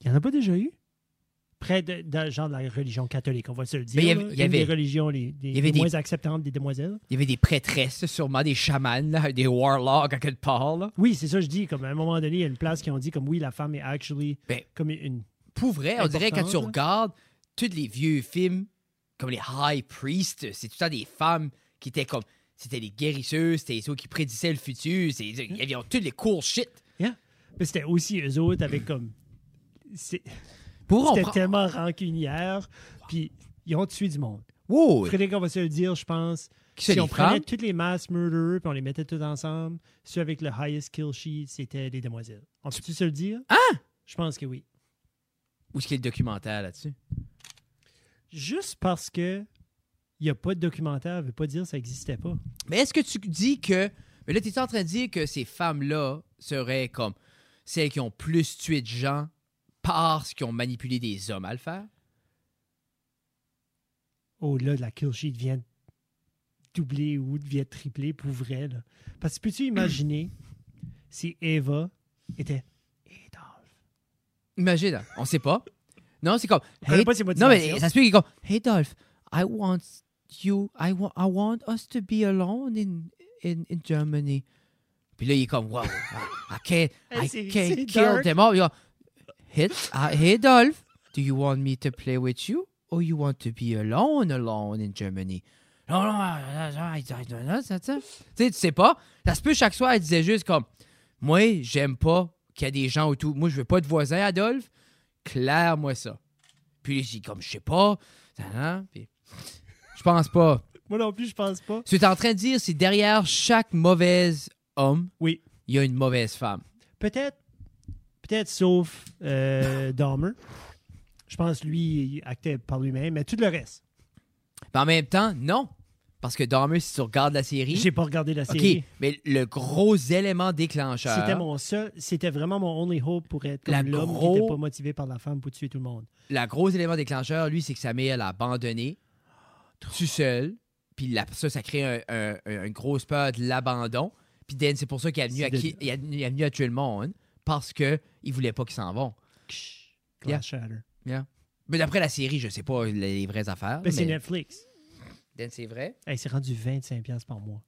Il n'y en a pas déjà eu? Près de, de- genre de la religion catholique, on va se le dire. Mais il y avait- y des religions les, des- y avait les des- moins acceptantes des demoiselles. Il y avait des prêtresses, sûrement des chamans, là, des warlocks à quelque part. Là. Oui, c'est ça, je dis. Comme à un moment donné, il y a une place qui ont dit comme oui, la femme est actually Ben, comme une. pour vrai, on dirait quand tu regardes tous les vieux films, comme les High Priests, c'est tout le temps des femmes qui étaient comme. C'était les guérisseuses, c'était ceux qui prédisaient le futur, c'est- il y avait tous les cool shit. Mais c'était aussi eux autres avec comme. Pour prend- tellement rancunière, puis ils ont tué du monde. Wow. Frédéric, on va se le dire, je pense. Qui si on prenait tous les mass murderers puis on les mettait tous ensemble, ceux avec le highest kill sheet, c'était les demoiselles. On peut-tu se le dire? Ah! Je pense que oui. Où est-ce qu'il y a le documentaire là-dessus? Juste parce que il n'y a pas de documentaire, veut pas dire que ça n'existait pas. Mais est-ce que tu dis que. Mais là, tu es en train de dire que ces femmes-là seraient comme celles qui ont plus tué de gens parce qu'ils ont manipulé des hommes à le faire? Au-delà de la kill sheet vient doubler ou vient tripler pour vrai. Là. Parce que peux-tu imaginer si Eva était Adolf? Imagine, hein, on sait pas. Non, c'est comme. Hey- pas non, mais ça se peut qu'il est comme. Hey Dolph, I want you. I, wa- I want us to be alone in, in, in Germany. Puis là, il est comme, wow, I, can't, I can't kill them all. Hey, uh, hey Dolph, do you want me to play with you? Or you want to be alone, alone in Germany? Non, non, ah, ah, ah, ah, ça. Tu sais, tu sais pas. Ça se peut, chaque soir, elle disait juste comme, moi, j'aime pas qu'il y a des gens autour. Moi, je veux pas de voisins, Adolphe. Claire-moi ça. Puis j'ai comme, je sais pas. Hein? Puis, je pense pas. Moi non plus, je pense pas. Ce que tu es en train de dire, c'est derrière chaque mauvais homme, Oui. il y a une mauvaise femme. Peut-être, peut-être sauf euh, Dahmer. Je pense lui, il actait par lui-même, mais tout le reste. Mais en même temps, non. Parce que Dahmer, si tu regardes la série. J'ai pas regardé la OK, série. mais le gros élément déclencheur. C'était mon seul, c'était vraiment mon only hope pour être La comme l'homme gros- qui n'était pas motivé par la femme pour tuer tout le monde. Le gros élément déclencheur, lui, c'est que sa mère, elle a abandonné. Tout seul. Puis ça, ça crée un- un- un- une grosse peur de l'abandon. Puis Dan, c'est pour ça qu'il est venu, à, de- il est venu à tuer le monde. Parce qu'il voulait pas qu'ils s'en vont. Glass Shatter. Mais d'après la série, je sais pas les, les vraies affaires. Ben, c'est mais Netflix. Dan, c'est vrai. Hey, c'est rendu 25$ piastres par mois.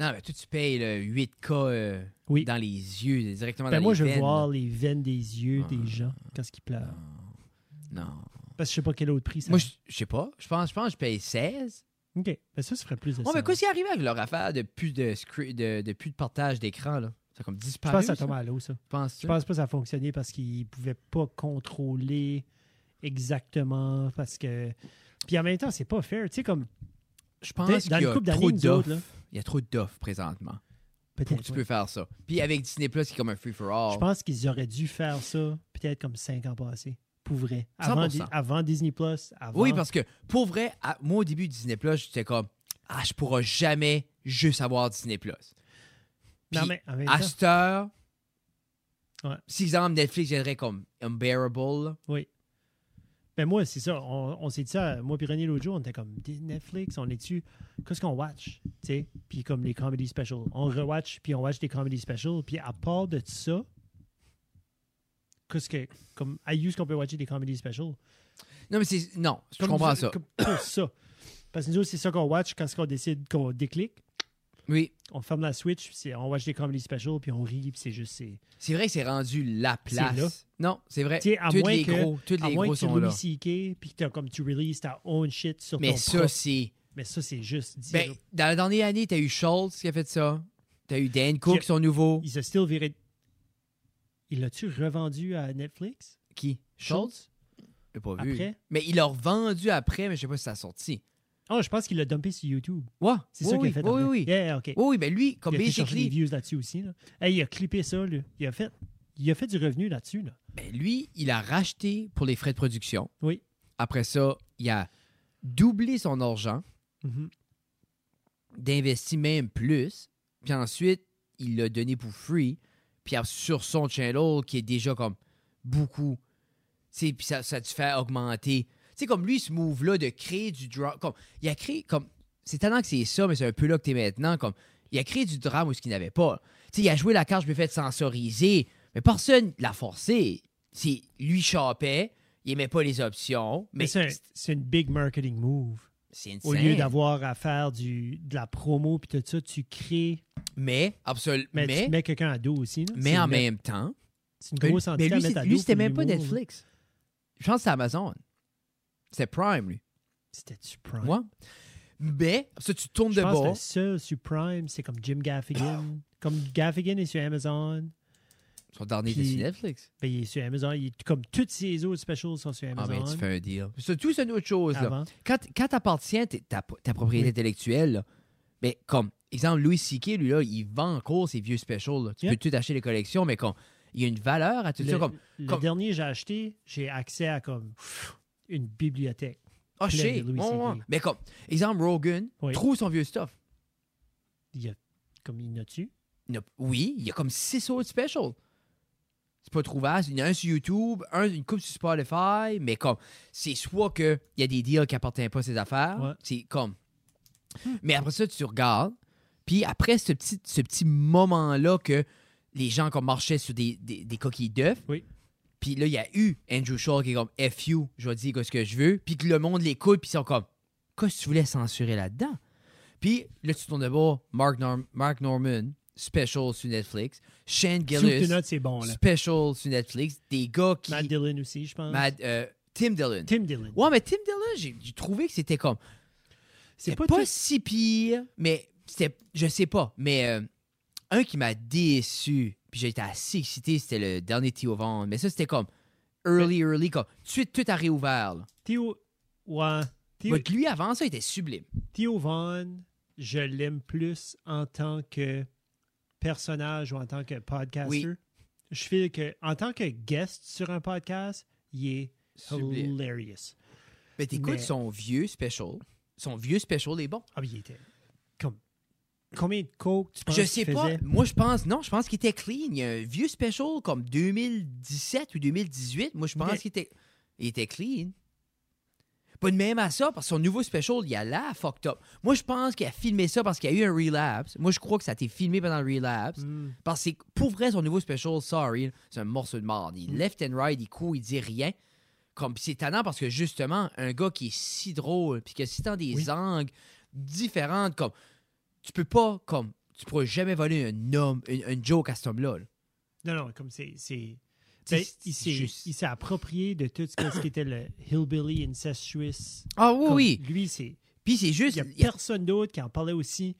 Non, mais toi, tu payes le 8K euh, Oui. dans les yeux, directement Ben dans moi, les je veux veines, voir les veines des yeux Ah. des gens quand ils pleurent. là. Non. Parce que je sais pas quel autre prix ça Moi, je je sais pas. Je pense, je pense que je paye 16. OK. Ben ça, ça ferait plus de Oh, mais qu'est-ce qui est arrivé avec leur affaire de plus de, de, de plus de partage d'écran, là? Ça a comme Je disparu. pense que ça tombe à l'eau, ça. Penses-tu? Je pense pas que ça a fonctionné parce qu'ils ne pouvaient pas contrôler exactement. Parce que. Puis en même temps, c'est pas fair. Tu sais, comme. Je pense Dans qu'il une y a trop d'offres. Il y a trop d'offres présentement. Pour Peut-être. que tu ouais. peux faire ça? Puis avec Disney Plus, c'est comme un free-for-all. Je pense qu'ils auraient dû faire ça peut-être comme cinq ans passés. Pour vrai. Avant, 100%. Di- avant Disney Plus. Avant... Oui, parce que pour vrai, à- moi au début de Disney Plus, j'étais comme Ah, je pourrai jamais juste avoir Disney Plus. Non, Puis, mais en même À temps, cette heure, Ouais. si exemple Netflix viendrait comme unbearable, Oui. Ben moi, c'est ça. On, on s'est dit ça, moi et René l'autre jour, on était comme Netflix, on est-tu. Qu'est-ce qu'on watch? Tu sais? Puis comme les comedy specials. On rewatch, puis on watch des comedy specials. Puis à part de ça, qu'est-ce que. Comme, use qu'on peut watcher des comedy specials? non mais c'est non, je comprends ça. Comme ça. Parce que nous, c'est ça qu'on watch quand on décide qu'on déclique. Oui, On ferme la Switch, puis on watch des comedy specials, puis on rit, puis c'est juste. c'est- vrai que c'est rendu la là. place. Non, c'est vrai. Tu sais, à Tous moins les que- gros, tous À les moins gros que tu sont là. C.K., puis que t'as comme tu releases ta own shit sur Mais ton ça propre- c'est Mais ça, c'est juste. ben, dans la dernière année, t'as eu Schultz qui a fait ça. T'as eu Dan Cook, Qui- son nouveau. Il s'est still viré. Il l'a-tu revendu à Netflix? Qui? Schultz? J'ai pas vu. Après? Mais il l'a revendu après, mais je sais pas si ça a sorti. Oh, je pense qu'il l'a dumpé sur YouTube. Ouais, C'est oui, ça qu'il a fait. Oui, oui. Yeah. Oui, oui, ben lui, comme il a chercher des basically, views là-dessus aussi. Là. Hey, il a clippé ça. Là. Il, a fait, il a fait du revenu là-dessus. Là. ben lui, il a racheté pour les frais de production. Oui. Après ça, il a doublé son argent, Mhm. d'investi même plus. Puis ensuite, il l'a donné pour free. Puis sur son channel, qui est déjà comme beaucoup. Puis ça, ça te fait augmenter. Tu sais, comme lui, ce move-là de créer du drama. Comme, il a créé comme. C'est tellement que c'est ça, mais c'est un peu là que t'es maintenant. Comme, il a créé du drame où ce qu'il n'avait pas. Tu sais, il a joué la carte, je me fais sensoriser. Mais personne l'a forcé. C'est lui chopait, il aimait pas les options. Mais Mais c'est un- une big marketing move. insane. Au lieu d'avoir à faire du, de la promo puis tout ça, tu crées. Mais, absolument. Mais, Mais, tu mets quelqu'un à dos aussi. là. mais en une- même temps. C'est une grosse mais entité lui, mettre à lui, dos c'était même pas. Netflix. Je pense que c'est Amazon. C'était Prime, lui. C'était-tu Prime? Moi. Mais, ça, tu tournes Je de pense bord. seul sur Prime, c'est comme Jim Gaffigan. comme Gaffigan est sur Amazon. Son dernier Puis- sur Netflix. Ben, il est sur Amazon. Il est- comme toutes ses autres specials sont sur Ah, Amazon. ben, tu fais un deal. C'est tout, c'est une autre chose. Là. Quand, quand t'appartiens ta, ta propriété Oui. intellectuelle, là, ben, comme, exemple, Louis C.K., lui, là, il vend encore ses vieux specials. là. Tu peux tout acheter les collections, mais comme, il y a une valeur à tout Le, ça. Comme, le comme- dernier j'ai acheté, j'ai accès à comme une bibliothèque. ah, je sais. Mais comme, exemple, Rogan Oui. trouve son vieux stuff. Il y a comme il y en a dessus. Il y en a- oui, il y a comme six autres specials. C'est pas trouvable. Il y en a un sur YouTube, un, une coupe sur Spotify, mais comme, c'est soit qu'il y a des deals qui appartiennent pas à ses affaires, Ouais. c'est comme. Mais après ça, tu regardes, puis après ce petit, ce petit moment-là que les gens comme marchaient sur des, des, des coquilles d'œufs, Oui. Puis là, il y a eu Andrew Shaw qui est comme FU, je vais dire ce que je veux, puis que le monde l'écoute, puis ils sont comme, qu'est-ce que tu voulais censurer là-dedans? Puis là, tu tournes de bord, Mark, Norm- Mark Norman, special sur Netflix, Shane Gillis, bon, là. special sur Netflix, des gars qui. Matt Dillon aussi, je pense. Euh, Tim Dillon. Tim Dillon. Ouais, mais Tim Dillon, j'ai trouvé que c'était comme. c'est pas, si pire, mais c'était. Je sais pas. Mais euh, un qui m'a déçu, puis j'ai été assez excité, c'était le dernier Theo Vaughn. Mais ça, c'était comme early, early, comme. Tout de suite, tout a réouvert. là. Theo. Ouais. Lui, avant ça, il était sublime. Theo Vaughn, je l'aime plus en tant que personnage ou en tant que podcaster. Oui. Je feel que en tant que guest sur un podcast, il est Sublime. hilarious. Mais t'écoutes Mais- son vieux special. Son vieux special est bon. Ah, il était combien de coke tu penses Je sais pas. faisait? Moi, je pense. Non, je pense qu'il était clean. Il y a un vieux special comme 2017 ou 2018. Moi, je pense qu'il était, il était clean. Pas de même à ça, parce que son nouveau special, il a là fucked up. Moi, je pense qu'il a filmé ça parce qu'il y a eu un relapse. Moi, je crois que ça a été filmé pendant le relapse. Hmm. Parce que pour vrai, son nouveau special, sorry, c'est un morceau de marde. Il Mm. left and right, il court, il dit rien. Comme pis c'est tannant parce que justement, un gars qui est si drôle, puis qui a si tant des Oui. angles différentes, comme tu peux pas, comme tu pourras jamais voler un homme, un, un joke à cet homme-là. là. Non, non, comme c'est. ben, il s'est juste- il s'est approprié de tout ce, qui était le hillbilly incestuous. Ah oui, Comme oui. Lui, c'est. Puis c'est Il juste. n'y a il y a- personne d'autre qui en parlait aussi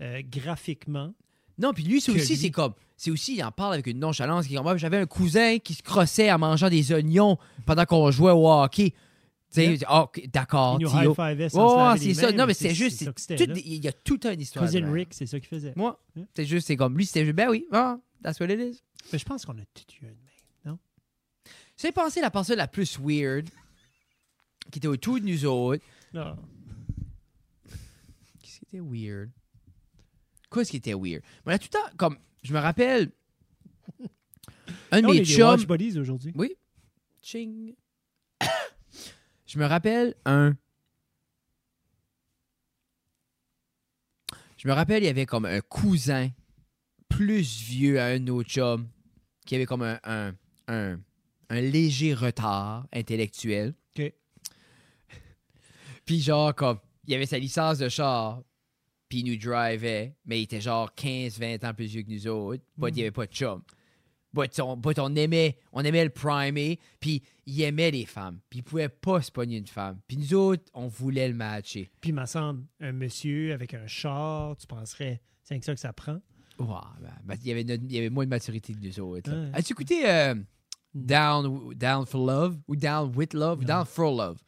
euh, graphiquement. Non, puis lui, c'est aussi, lui. c'est comme. C'est aussi, il en parle avec une nonchalance. Ouais, J'avais un cousin qui se crossait en mangeant des oignons pendant qu'on jouait au hockey. Ok, d'accord. Nous laver c'est ça. Non, mais c'est juste. Il y a tout une histoire. Cousin. Rick, c'est ça qu'il faisait. Moi, Yeah. c'est juste, c'est comme lui, c'était juste, ben oui, ah, that's what it is. Mais je pense qu'on a tout eu un de même, non? J'ai pensé la personne la plus weird, qui était autour de nous autres. Non. Qu'est-ce qui était weird? Qu'est-ce qui était weird? Mais là, tout le temps, comme, je me rappelle, un de mes des chums. aujourd'hui. Oui. Ching. Je me rappelle un. Je me rappelle, il y avait comme un cousin plus vieux à un de nos chums qui avait comme un, un, un, un léger retard intellectuel. OK. Puis genre, comme, il avait sa licence de char, puis il nous drivait, mais il était genre 15-20 ans plus vieux que nous autres, but il n'y avait pas de chum. But on, but on aimait, on aimait le primer, puis il aimait les femmes, puis il pouvait pas se pogner une femme. Puis nous autres, on voulait le matcher. Puis, il me semble, un monsieur avec un char, tu penserais, c'est ça que ça prend? Ouah, ben, ben, il, y avait notre- il y avait moins de maturité que nous autres. Ouais. As-tu écouté euh, Down, Down for Love, ou Down with Love, ou. Down for Love?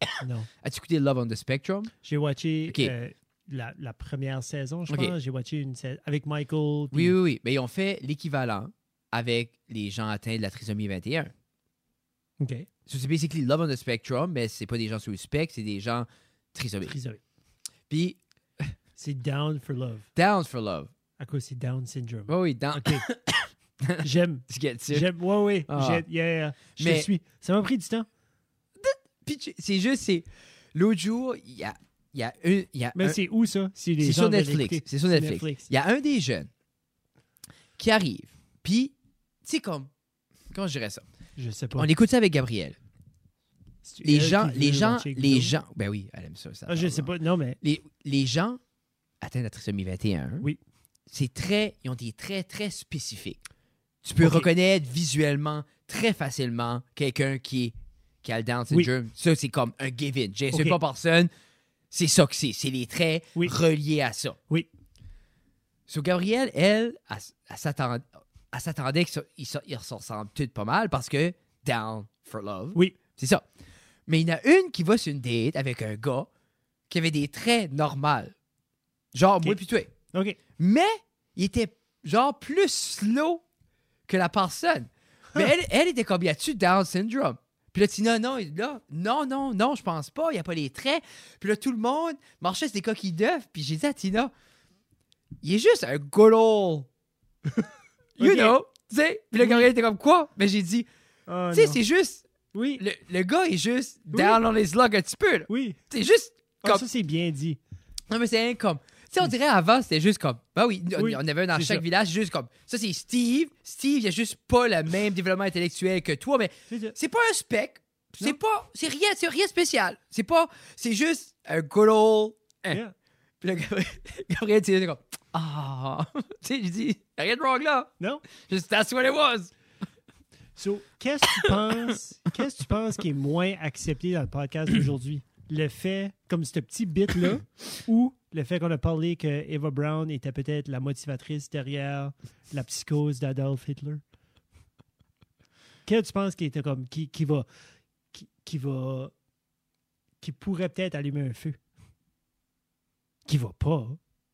Non. As-tu écouté Love on the Spectrum? J'ai watché euh, la, la première saison, je OK. pense. J'ai watché une saison avec Michael. Oui, oui, oui. Mais ils ont fait l'équivalent avec les gens atteints de la trisomie 21. OK. So, c'est basically Love on the Spectrum, mais c'est pas des gens sous le spectre, c'est des gens trisomiques. Trisomique. Puis C'est Down for Love. Down for Love. À cause c'est Down syndrome. Oui, oui, down. OK. J'aime. J'aime. Ouais, ouais. Ah. Yeah, yeah. Je Mais- te suis. Ça m'a pris du temps. C'est juste, c'est. L'autre jour, il y a, y a un. Y a Mais un- c'est où ça? C'est sur Netflix. C'est sur Netflix. Il y a un des jeunes qui arrive, puis, sais, comme. Comment je dirais ça? Je sais pas. On écoute ça avec Gabriel. Les elle gens, les gens, les gens. Ben oui, elle aime ça. ça Ah, je sais pas. Non, mais Les, les gens atteints de la trisomie 21, Oui. c'est très, ils ont des traits très spécifiques. Tu peux reconnaître visuellement très facilement quelqu'un qui, est- qui a le Down Oui. syndrome. Ça, c'est comme un given. J'insulte Ok. pas personne. C'est ça que c'est. C'est les traits Oui. reliés à ça. Oui. So, Gabrielle, elle, elle, elle s'attend- elle s'attendait se ils se ressemblent toutes pas mal parce que Down for Love. Oui. C'est ça. Mais il y en a une qui va sur une date avec un gars qui avait des traits normaux. Genre, Ok. moi puis toi. OK. Mais il était genre plus slow que la personne. Mais elle, elle était comme, y a-tu Down syndrome? Puis là, Tina, non, il- là, non, non, non, je pense pas, il n'y a pas les traits. Puis là, tout le monde marchait sur des coquilles d'œufs. Puis j'ai dit à Tina, il est juste un good old, you know, tu sais. Puis le Gabriel était comme, quoi? Mais j'ai dit, Oh, tu sais, c'est juste, Oui. le, le gars est juste down on his luck un petit peu, là. Oui. C'est juste Ah, comme, ça, c'est bien dit. non, mais c'est rien comme. Tu sais, on dirait avant, c'était juste comme. Ben oui, on, Oui, on avait un dans chaque ça. village, juste comme. Ça, c'est Steve. Steve, il a juste pas le même développement intellectuel que toi, mais C'est pas un spec. C'est pas. C'est rien, c'est rien spécial. C'est pas. C'est juste un good old. hein. Yeah. Puis là, Gabriel, Gabriel, c'est comme. Ah. tu sais, je dis, rien de wrong là. Non? Just that's what it was. So, qu'est-ce que tu penses, qu'est-ce que tu penses qui est moins accepté dans le podcast d'aujourd'hui? Le fait, comme ce petit bit-là, ou le fait qu'on a parlé que Eva Brown était peut-être la motivatrice derrière la psychose d'Adolf Hitler? Qu'est-ce que tu penses qui était comme, qui, qui va, qui, qui va, qui pourrait peut-être allumer un feu? Qui va pas.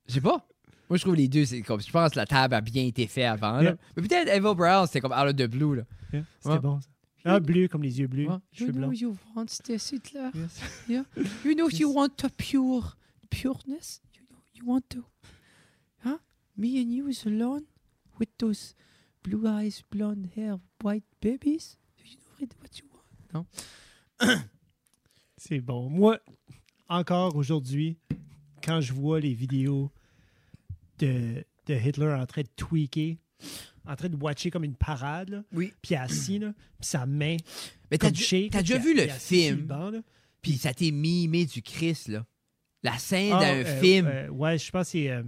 Je sais pas. Moi, je trouve les deux, c'est comme. Je pense que la table a bien été faite avant. là. Yeah. Mais peut-être Eva Brown, c'était comme out of the blue, là. Hein? C'était Ouais. bon, ça. Ah, bleu, comme les yeux bleus, Ouais. You know you want this, Hitler. Yes. Yeah. You know you Yes. want the pure pureness. You know you want to, huh? Me and you is alone with those blue eyes, blonde hair, white babies. You know really what you want? C'est bon. Moi, encore aujourd'hui, quand je vois les vidéos de, de Hitler en train de tweaker, en train de watcher comme une parade, là, Oui. puis assis, là, puis sa main Mais t'as déjà vu le film, puis ça t'est mimé du Christ là. La scène Ah, d'un euh, film. euh, ouais, je pense que c'est euh,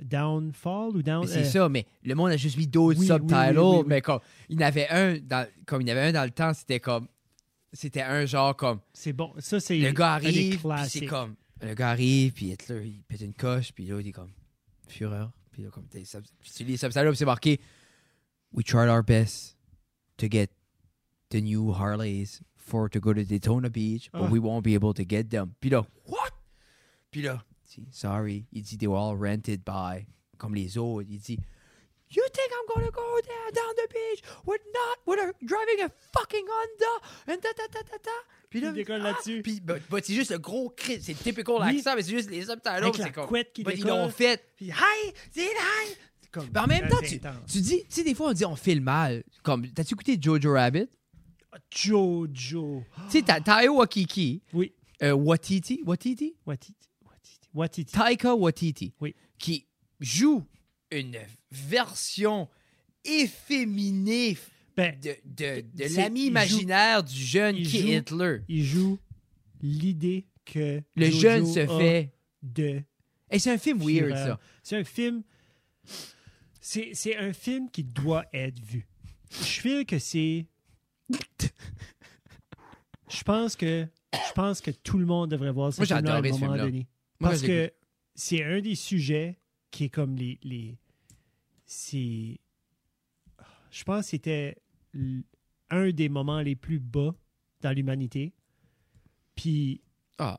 Downfall ou Down. C'est euh, ça, mais le monde a juste mis d'autres oui, subtitles. oui, oui, oui. Mais comme il y en avait un dans, comme il y avait un dans le temps, c'était comme c'était un genre comme C'est bon. Ça, c'est le gars arrive, c'est comme le gars arrive, puis Hitler il pète une coche, puis là il est comme fureur, puis là comme sub- puis tu lis puis c'est marqué We tried our best to get the new Harleys for to go to Daytona Beach, but Ah. we won't be able to get them. Puis là, what? Puis là, sorry, il dit they were all rented by comme les autres. Il dit You think I'm gonna go there down the beach with not with a driving a fucking Honda and ta ta ta ta ta. Puis Il décolle là-dessus. Puis bah, bah, c'est juste le gros cri, c'est typical Oui. l'accent, mais c'est juste les subtitles. Avec la c'est comme. couette qui bah, ils l'ont fait. Puis, hi! C'est hi. Comme, Mais en même temps, tu, tu dis, tu sais, des fois on dit on filme mal. Comme, t'as-tu écouté Jojo Rabbit? Jojo. Tu sais, t'as Taio Wakiki, Oui. euh, Watiti, Watiti, Watiti. Watiti. Watiti. Taika Watiti, Oui. qui joue une version efféminée Ben, de, de, de l'ami il joue- imaginaire du jeune qui joue- est Hitler. il joue l'idée que Le Jojo jeune se a fait. de Et c'est un film weird, ça. C'est un film. C'est un film qui doit être vu. Je feel que c'est. Je pense que je pense que tout le monde devrait voir ce film-là à un moment donné. Moi, Parce que c'est un des sujets qui est comme les. les c'est. Je pense que c'était un des moments les plus bas dans l'humanité. Puis Ah.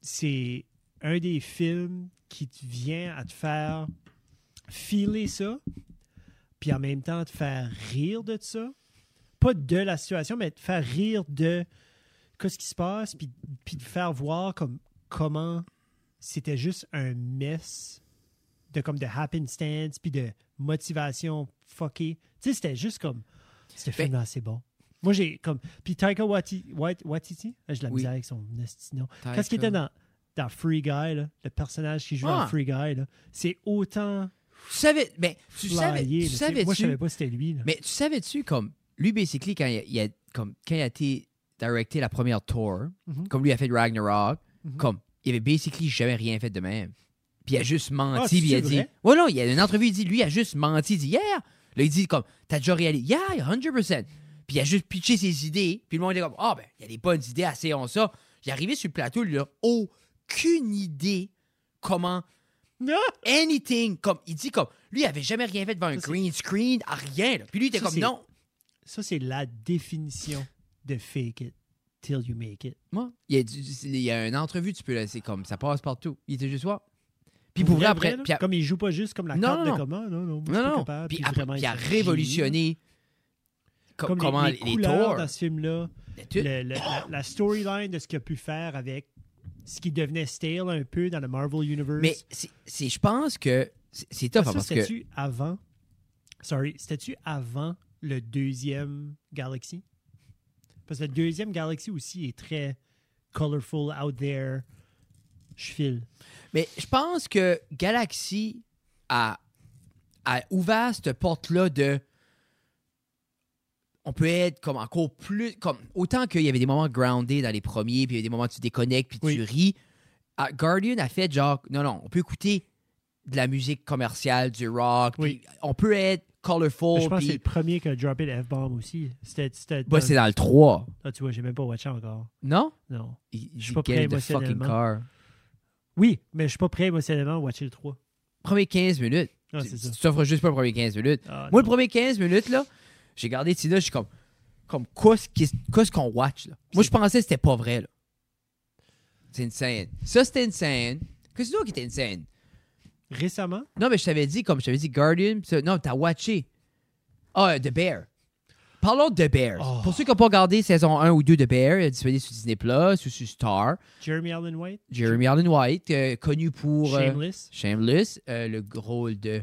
c'est un des films qui te vient à te faire filer ça, puis en même temps te faire rire de ça. Pas de la situation, mais te faire rire de ce qui se passe, puis, puis te faire voir comme, comment c'était juste un mess de comme de happenstance, puis de motivation fuckée. Tu sais, c'était juste comme, ce film-là, c'est bon. Moi, j'ai comme. Puis Taika Waititi, de la Oui. avec son nom. Qu'est-ce qui était dans, dans Free Guy, là, le personnage qui joue dans Ah. Free Guy, c'est autant Tu savais, mais tu savais, tu savais, Moi, je savais pas c'était lui. Là. mais tu savais-tu comme lui basically quand il a, il a- comme quand il a été directé la première tour, Mhm. comme lui a fait Ragnarok, Mhm. comme il avait basically jamais rien fait de même. Puis il a juste Ah, menti, puis il a dit? Ouais non, il y a une entrevue, il dit lui il a juste menti, il dit yeah. Là il dit comme t'as déjà réalisé? Yeah, 100%. Puis il a juste pitché ses idées, puis le monde est comme ah ben il y a des bonnes idées, assez on ça. Il est arrivé sur le plateau, il a aucune idée comment Non! anything. Comme, il dit comme, lui, il avait jamais rien fait devant un Ça, green screen, à rien. là. Puis lui, il était Ça, comme, non. Ça, c'est la définition de fake it till you make it. Moi, il y a, du- il y a une entrevue, tu peux laisser comme, ça passe partout. Il était juste voir. Puis pour vrai, Vrai, après, là? puis à- Comme il joue pas juste comme la Non, carte non, de non. comment, non, non, non, non. capable, Puis puis après, puis il a révolutionné co- Comme les- comment les, les, couleurs tours. dans ce film-là, tout. le- le- la, la storyline de ce qu'il a pu faire avec ce qui devenait stale un peu dans le Marvel Universe. Mais c'est, je pense que c'est, tough ça, hein, parce que c'était-tu avant... Sorry, c'était-tu avant le deuxième Galaxy? Parce que le deuxième Galaxy aussi est très colorful, out there. Je file. Mais je pense que Galaxy a, a ouvert cette porte-là de. On peut être comme encore plus. comme Autant qu'il y avait des moments grounded dans les premiers, puis il y avait des moments où tu déconnectes, puis tu ris. Ah, Guardian a fait genre. Non, non, on peut écouter de la musique commerciale, du rock, Oui. puis on peut être colorful. Mais je pense que c'est le premier qui a droppé le F-bomb aussi. C'était... c'était Ouais, c'est dans le 3. Ah, tu vois, j'ai même pas watché encore. Non? Non. Il- Je suis pas prêt the fucking car. Oui, mais je suis pas prêt émotionnellement à watcher le 3. Premier 15 minutes. Ah, tu t'offres juste pas le premier 15 minutes. Ah, Moi, non. le premier 15 minutes, là, j'ai gardé Tina, je suis comme, comme quoi ce qui- quoi ce qu'on watch, là? Moi, je pensais que c'était pas vrai, là. C'est insane. Ça, c'était insane. Qu'est-ce que qui était insane? Récemment, Non, mais je t'avais dit, comme je t'avais dit, Guardian, non, t'as watché. Ah, The Bear. Parlons de The Bear. Oh. Pour ceux qui n'ont pas regardé saison 1 ou 2 de Bear, euh, disponible sur Disney Plus ou sur Star, Jeremy Allen White, Jeremy Allen White, euh, connu pour euh, Shameless. Shameless, euh, le rôle de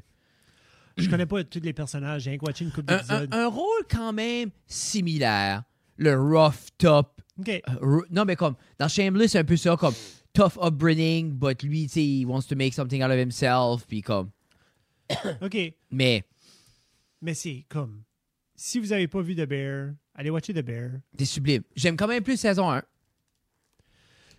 Je connais pas tous les personnages, j'ai watché une couple un, un- d'épisodes. un rôle quand même similaire. Le rough top. OK. ru- non, mais comme dans Shameless, c'est un peu ça, comme tough upbringing, but lui, tu sais, he wants to make something out of himself, puis comme. OK. Mais Mais c'est comme. Si vous avez pas vu The Bear, allez watcher The Bear. c'est sublime. J'aime quand même plus saison 1.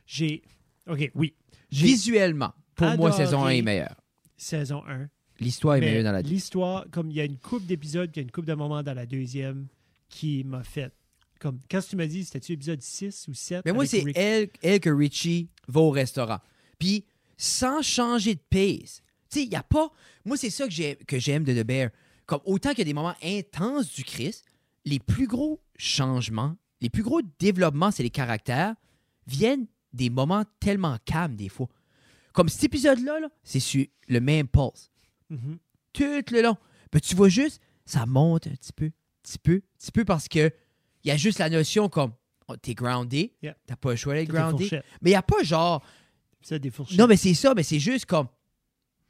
J'ai. OK, oui. Visuellement, pour moi, saison 1 est meilleure. saison 1. L'histoire est meilleure dans la l'histoire, comme il y a une coupe d'épisodes, puis il y a une coupe de moments dans la deuxième qui m'a fait. Comme, quand tu m'as dit, c'était-tu épisode 6 ou 7? Mais moi, c'est elle, elle que Richie va au restaurant. Puis, sans changer de pace. Tu sais, il n'y a pas. Moi, c'est ça que j'ai- que j'aime de The Bear. Comme autant qu'il y a des moments intenses du Christ, les plus gros changements, les plus gros développements, c'est les caractères, viennent des moments tellement calmes, des fois. Comme cet épisode-là, là, c'est sur le même pulse. Mhm. Tout le long. Mais tu vois juste, ça monte un petit peu, petit peu, petit peu, parce que il y a juste la notion comme oh, t'es groundé, Yeah. t'as pas le choix d'être groundé. Mais il n'y a pas genre. Ça, des fourchettes. Non, mais c'est ça, mais c'est juste comme.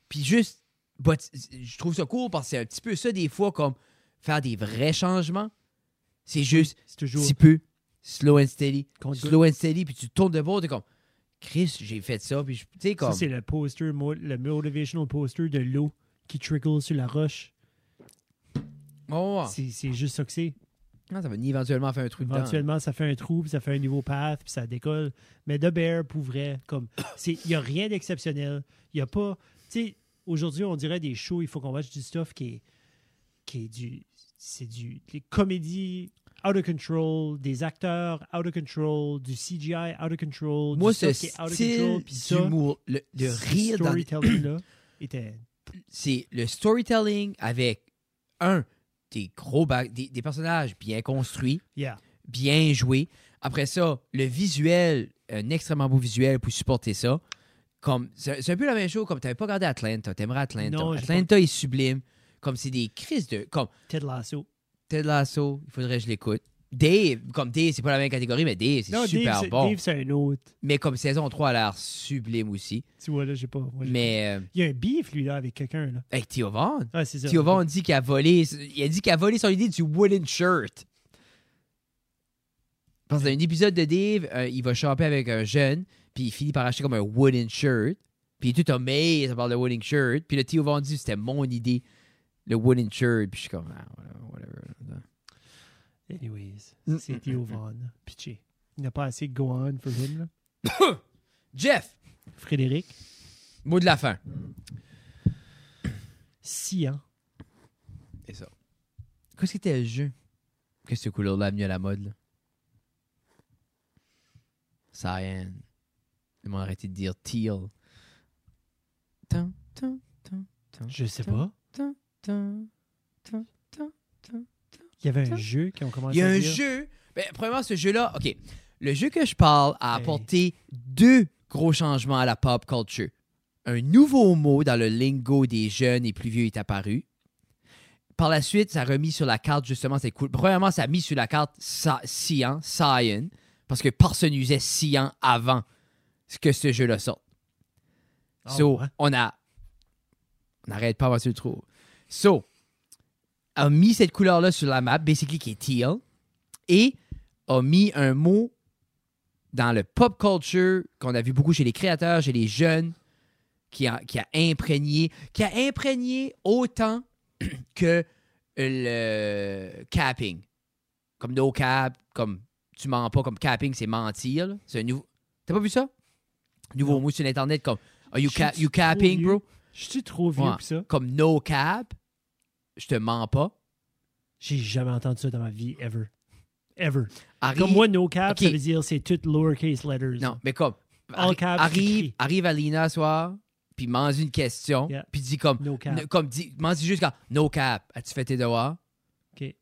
Puis juste. But, je trouve ça cool parce que c'est un petit peu ça, des fois, comme faire des vrais changements. C'est juste toujours. petit peu slow and steady. Slow and steady, puis tu tournes de bord, t'es comme. Chris, j'ai fait ça, puis je- comme. Ça, c'est le poster, le motivational poster de l'eau qui trickle sur la roche. Oh. C'est juste ça que c'est. Non, ça va éventuellement faire un truc dedans. Éventuellement, ça fait un trou, puis ça fait un nouveau path, puis ça décolle. Mais The Bear, pour vrai, comme, il n'y a rien d'exceptionnel. Il n'y a pas. Tu sais, aujourd'hui, on dirait des shows, il faut qu'on watch du stuff qui est, qui est du. C'est du. Les comédies out of control, des acteurs out of control, du CGI out of control. Moi, du ce qui est out of control, d'humour, le, ce rire dans storytelling-là était. c'est le storytelling avec un des gros des, des personnages bien construits, Yeah. bien joués. Après ça, le visuel, un extrêmement beau visuel pour supporter ça. Comme c'est un peu la même chose comme tu n'avais pas regardé Atlanta, t'aimerais Atlanta. Non, Atlanta est sublime. Comme c'est des crises de comme Ted Lasso. Ted Lasso, il faudrait que je l'écoute. Dave, comme Dave, c'est pas la même catégorie, mais Dave, c'est super Dave, bon. Dave, c'est un autre. Mais comme saison 3 a l'air sublime aussi. Tu vois, là, j'ai pas. moi, Mais euh, pas- Il y a un beef, lui, là, avec quelqu'un, là. avec Theo Vaughn, Ah, c'est ça. Theo Vaughn dit qu'il a volé, il a dit qu'il a volé son idée du wooden shirt. Parce que dans un épisode de Dave, euh, il va choper avec un jeune, puis il finit par acheter comme un wooden shirt. Puis il est tout amazed par le wooden shirt. Puis le Theo Vaughn dit c'était mon idée, le wooden shirt. Puis je suis comme, ah, whatever. Anyways, Mm, c'est Theo Vaughn. Pitché. Il n'a pas assez de go on for him, là. Jeff, Frédéric, mot de la fin. six ans. C'est ça. Qu'est-ce que c'était le jeu? Qu'est-ce que cette couleur-là a mis à la mode, là? Cyan. Arrêté de dire teal. Je sais pas. Il y avait un jeu qui ont commencé Il y a à un dire. jeu. Ben, premièrement, ce jeu-là, OK. Le jeu que je parle a Hey. apporté deux gros changements à la pop culture. Un nouveau mot dans le lingo des jeunes et plus vieux est apparu. Par la suite, ça a remis sur la carte, justement, c'est cool. Premièrement, ça a mis sur la carte sa- Cyan, Cyan, parce que personne n'usait Cyan avant que ce jeu-là sorte. Ah, So, ouais? on a. On n'arrête pas que tu le trouves. So, a mis cette couleur-là sur la map, basically qui est teal, et a mis un mot dans le pop culture qu'on a vu beaucoup chez les créateurs, chez les jeunes, qui a, qui a imprégné, qui a imprégné autant que le capping. Comme no cap, comme tu mens pas, comme capping, c'est mentir. C'est un nouveau. T'as pas vu ça? Nouveau mot sur Internet comme Are you, Je ca- you capping, bro? Je suis trop vieux Ouais. pour ça. Comme no cap, je te mens pas. J'ai jamais entendu ça dans ma vie, ever. Ever. Arrive, Comme moi, no cap, ça veut dire c'est toutes lowercase letters. Non, mais comme. All arri- caps, arrive, arrive à Lina ce soir, puis mange une question, Yeah. puis dis comme. No cap. comme dis, mange juste comme No cap. As-tu fait tes devoirs? OK.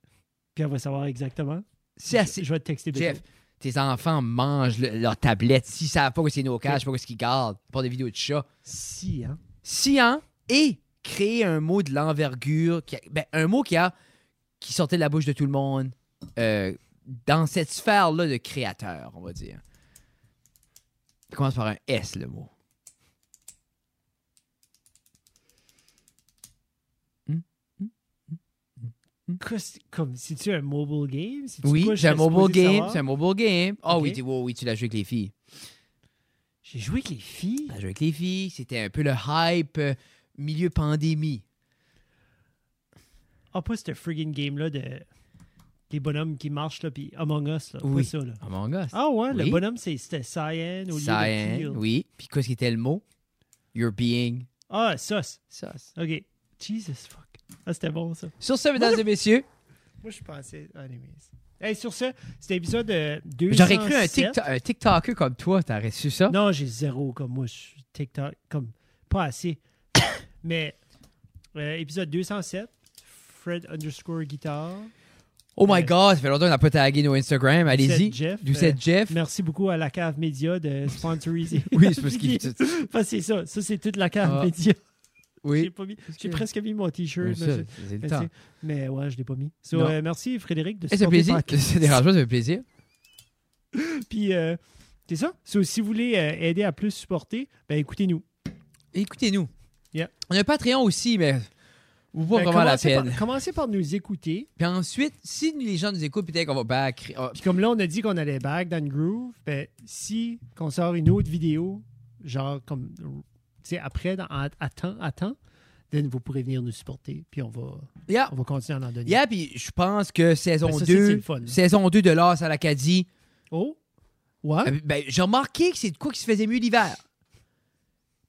Puis on va savoir exactement. C'est assez. Je vais te texter. Jeff, tes enfants mangent le- leur tablette. S'ils savent pas que c'est no cap, je sais pas ce qu'ils gardent. Pour des vidéos de chats. Si, hein? Science et créer un mot de l'envergure, qui a- ben, un mot qui a qui sortait de la bouche de tout le monde euh, dans cette sphère-là de créateur, on va dire. Ça commence par un S, le mot. Quoi, c'est- Comme, c'est-tu un mobile game? Oui, c'est un mobile game. C'est un mobile game. Ah oui, oui, tu l'as joué avec les filles. J'ai joué avec les filles? L'as joué avec les filles. C'était un peu le hype euh, milieu pandémie. Ah, pas ce friggin' game-là de. Les bonhommes qui marchent, là, puis Among Us, là. Oui. Ça, là. Among Us. Ah ouais, Oui. le bonhomme, c'est- c'était Cyan au lieu de Cyan, oui. Puis qu'est-ce qui était le mot? You're being Ah, sauce. sus. OK. Jesus fuck. Ah, c'était bon, ça. Sur ce, mesdames et messieurs, Moi, je pensais... Anyways. Hey, sur ce, c'était l'épisode euh, 207. j'aurais cru un, TikTok, un TikToker comme toi, t'aurais su ça? Non, j'ai zéro comme moi. Je suis TikTok, comme pas assez. Mais euh, épisode 207, Fred underscore guitar. Oh my Euh, god, ça fait longtemps qu'on n'a pas tagué nos Instagram. Allez-y. Jeff. D'où Euh, Jeff? Merci beaucoup à la cave média de sponsoriser. Oui, c'est parce qu'il. Enfin, c'est ça. Ça, c'est toute la cave Ah. média. J'ai Oui. pas mis. J'ai que- presque mis mon t-shirt. Ouais, mais c'est- c'est c'est- ouais, je l'ai pas mis. So, euh, merci Frédéric de Eh, ça fait supporter le plaisir. podcast. Ça dérange pas, ça fait plaisir. Puis euh, c'est ça. So, si vous voulez euh, aider à plus supporter, ben écoutez-nous. Écoutez-nous. Yeah. On a un Patreon aussi, mais vous pas Ben, vraiment la commencez peine. Par, commencez par nous écouter. Puis ensuite, si les gens nous écoutent, peut-être qu'on va back. Puis comme là, on a dit qu'on allait back dans le groove, ben si qu'on sort une autre vidéo, genre comme sais après dans, à, à temps, à temps, then vous pourrez venir nous supporter. Puis on va, Yeah. on va continuer à en donner. Yeah, puis je pense que saison Ben, ça, c'est- c'est 2, le fun. saison 2 de l'As à l'Acadie, Oh, ouais. euh, ben, j'ai remarqué que c'est de quoi qui se faisait mieux l'hiver.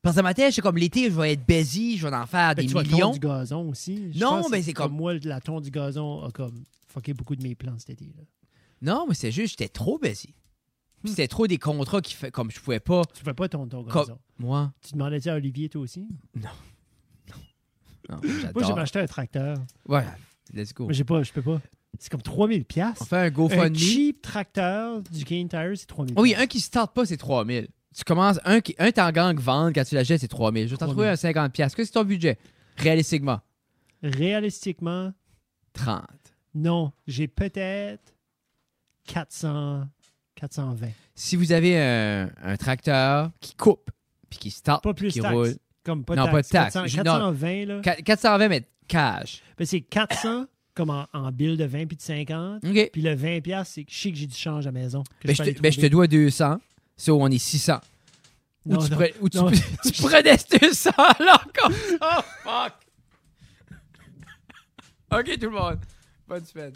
Parce que dans ma tête, c'est comme l'été, je vais être busy, je vais en faire Ben, des tu millions. du gazon aussi. Je Non, que ben, c'est comme- moi la tonte du gazon a comme fucké beaucoup de mes plans cet été. Là. Non, mais c'est juste, j'étais trop busy. Puis c'était trop des contrats qui fait comme je pouvais pas. Tu fais pas tondre ton Comme-. Moi, Tu demandais-tu à Olivier toi aussi? non, Moi, j'ai acheté un tracteur. Voilà, let's go. Mais j'ai pas, je peux pas. C'est comme 3000 pièces. On fait un Un GoFundMe. cheap tracteur du Kane Tire, c'est 3000 Oui, un qui starte pas, c'est 3000. Tu commences, un, qui, un t'en gang vendre quand tu l'achètes, c'est 3000. Je vais t'en 3000. trouver un 50$. Qu'est-ce que c'est ton budget? Réalistiquement, Réalistiquement, 30. non. J'ai peut-être 400, 420. Si vous avez un, un tracteur qui coupe, puis qui start, Pas plus qui taxe. roule, Comme pas de Non, taxe. pas de taxe. 400 Je- non. 420, là. Qua- 420 mètres cash. Ben, c'est 400 comme en, en bill de 20 puis de 50. OK. Puis le 20 pièces, c'est que je sais que j'ai du change à la maison. que Ben, peux je, aller te, ben, je te trouver. dois 200. So, on est 600. Ou Non, tu, non, prenais, ou tu, non. tu prenais ce 200 là comme ça. Fuck. OK, tout le monde. Bonne semaine.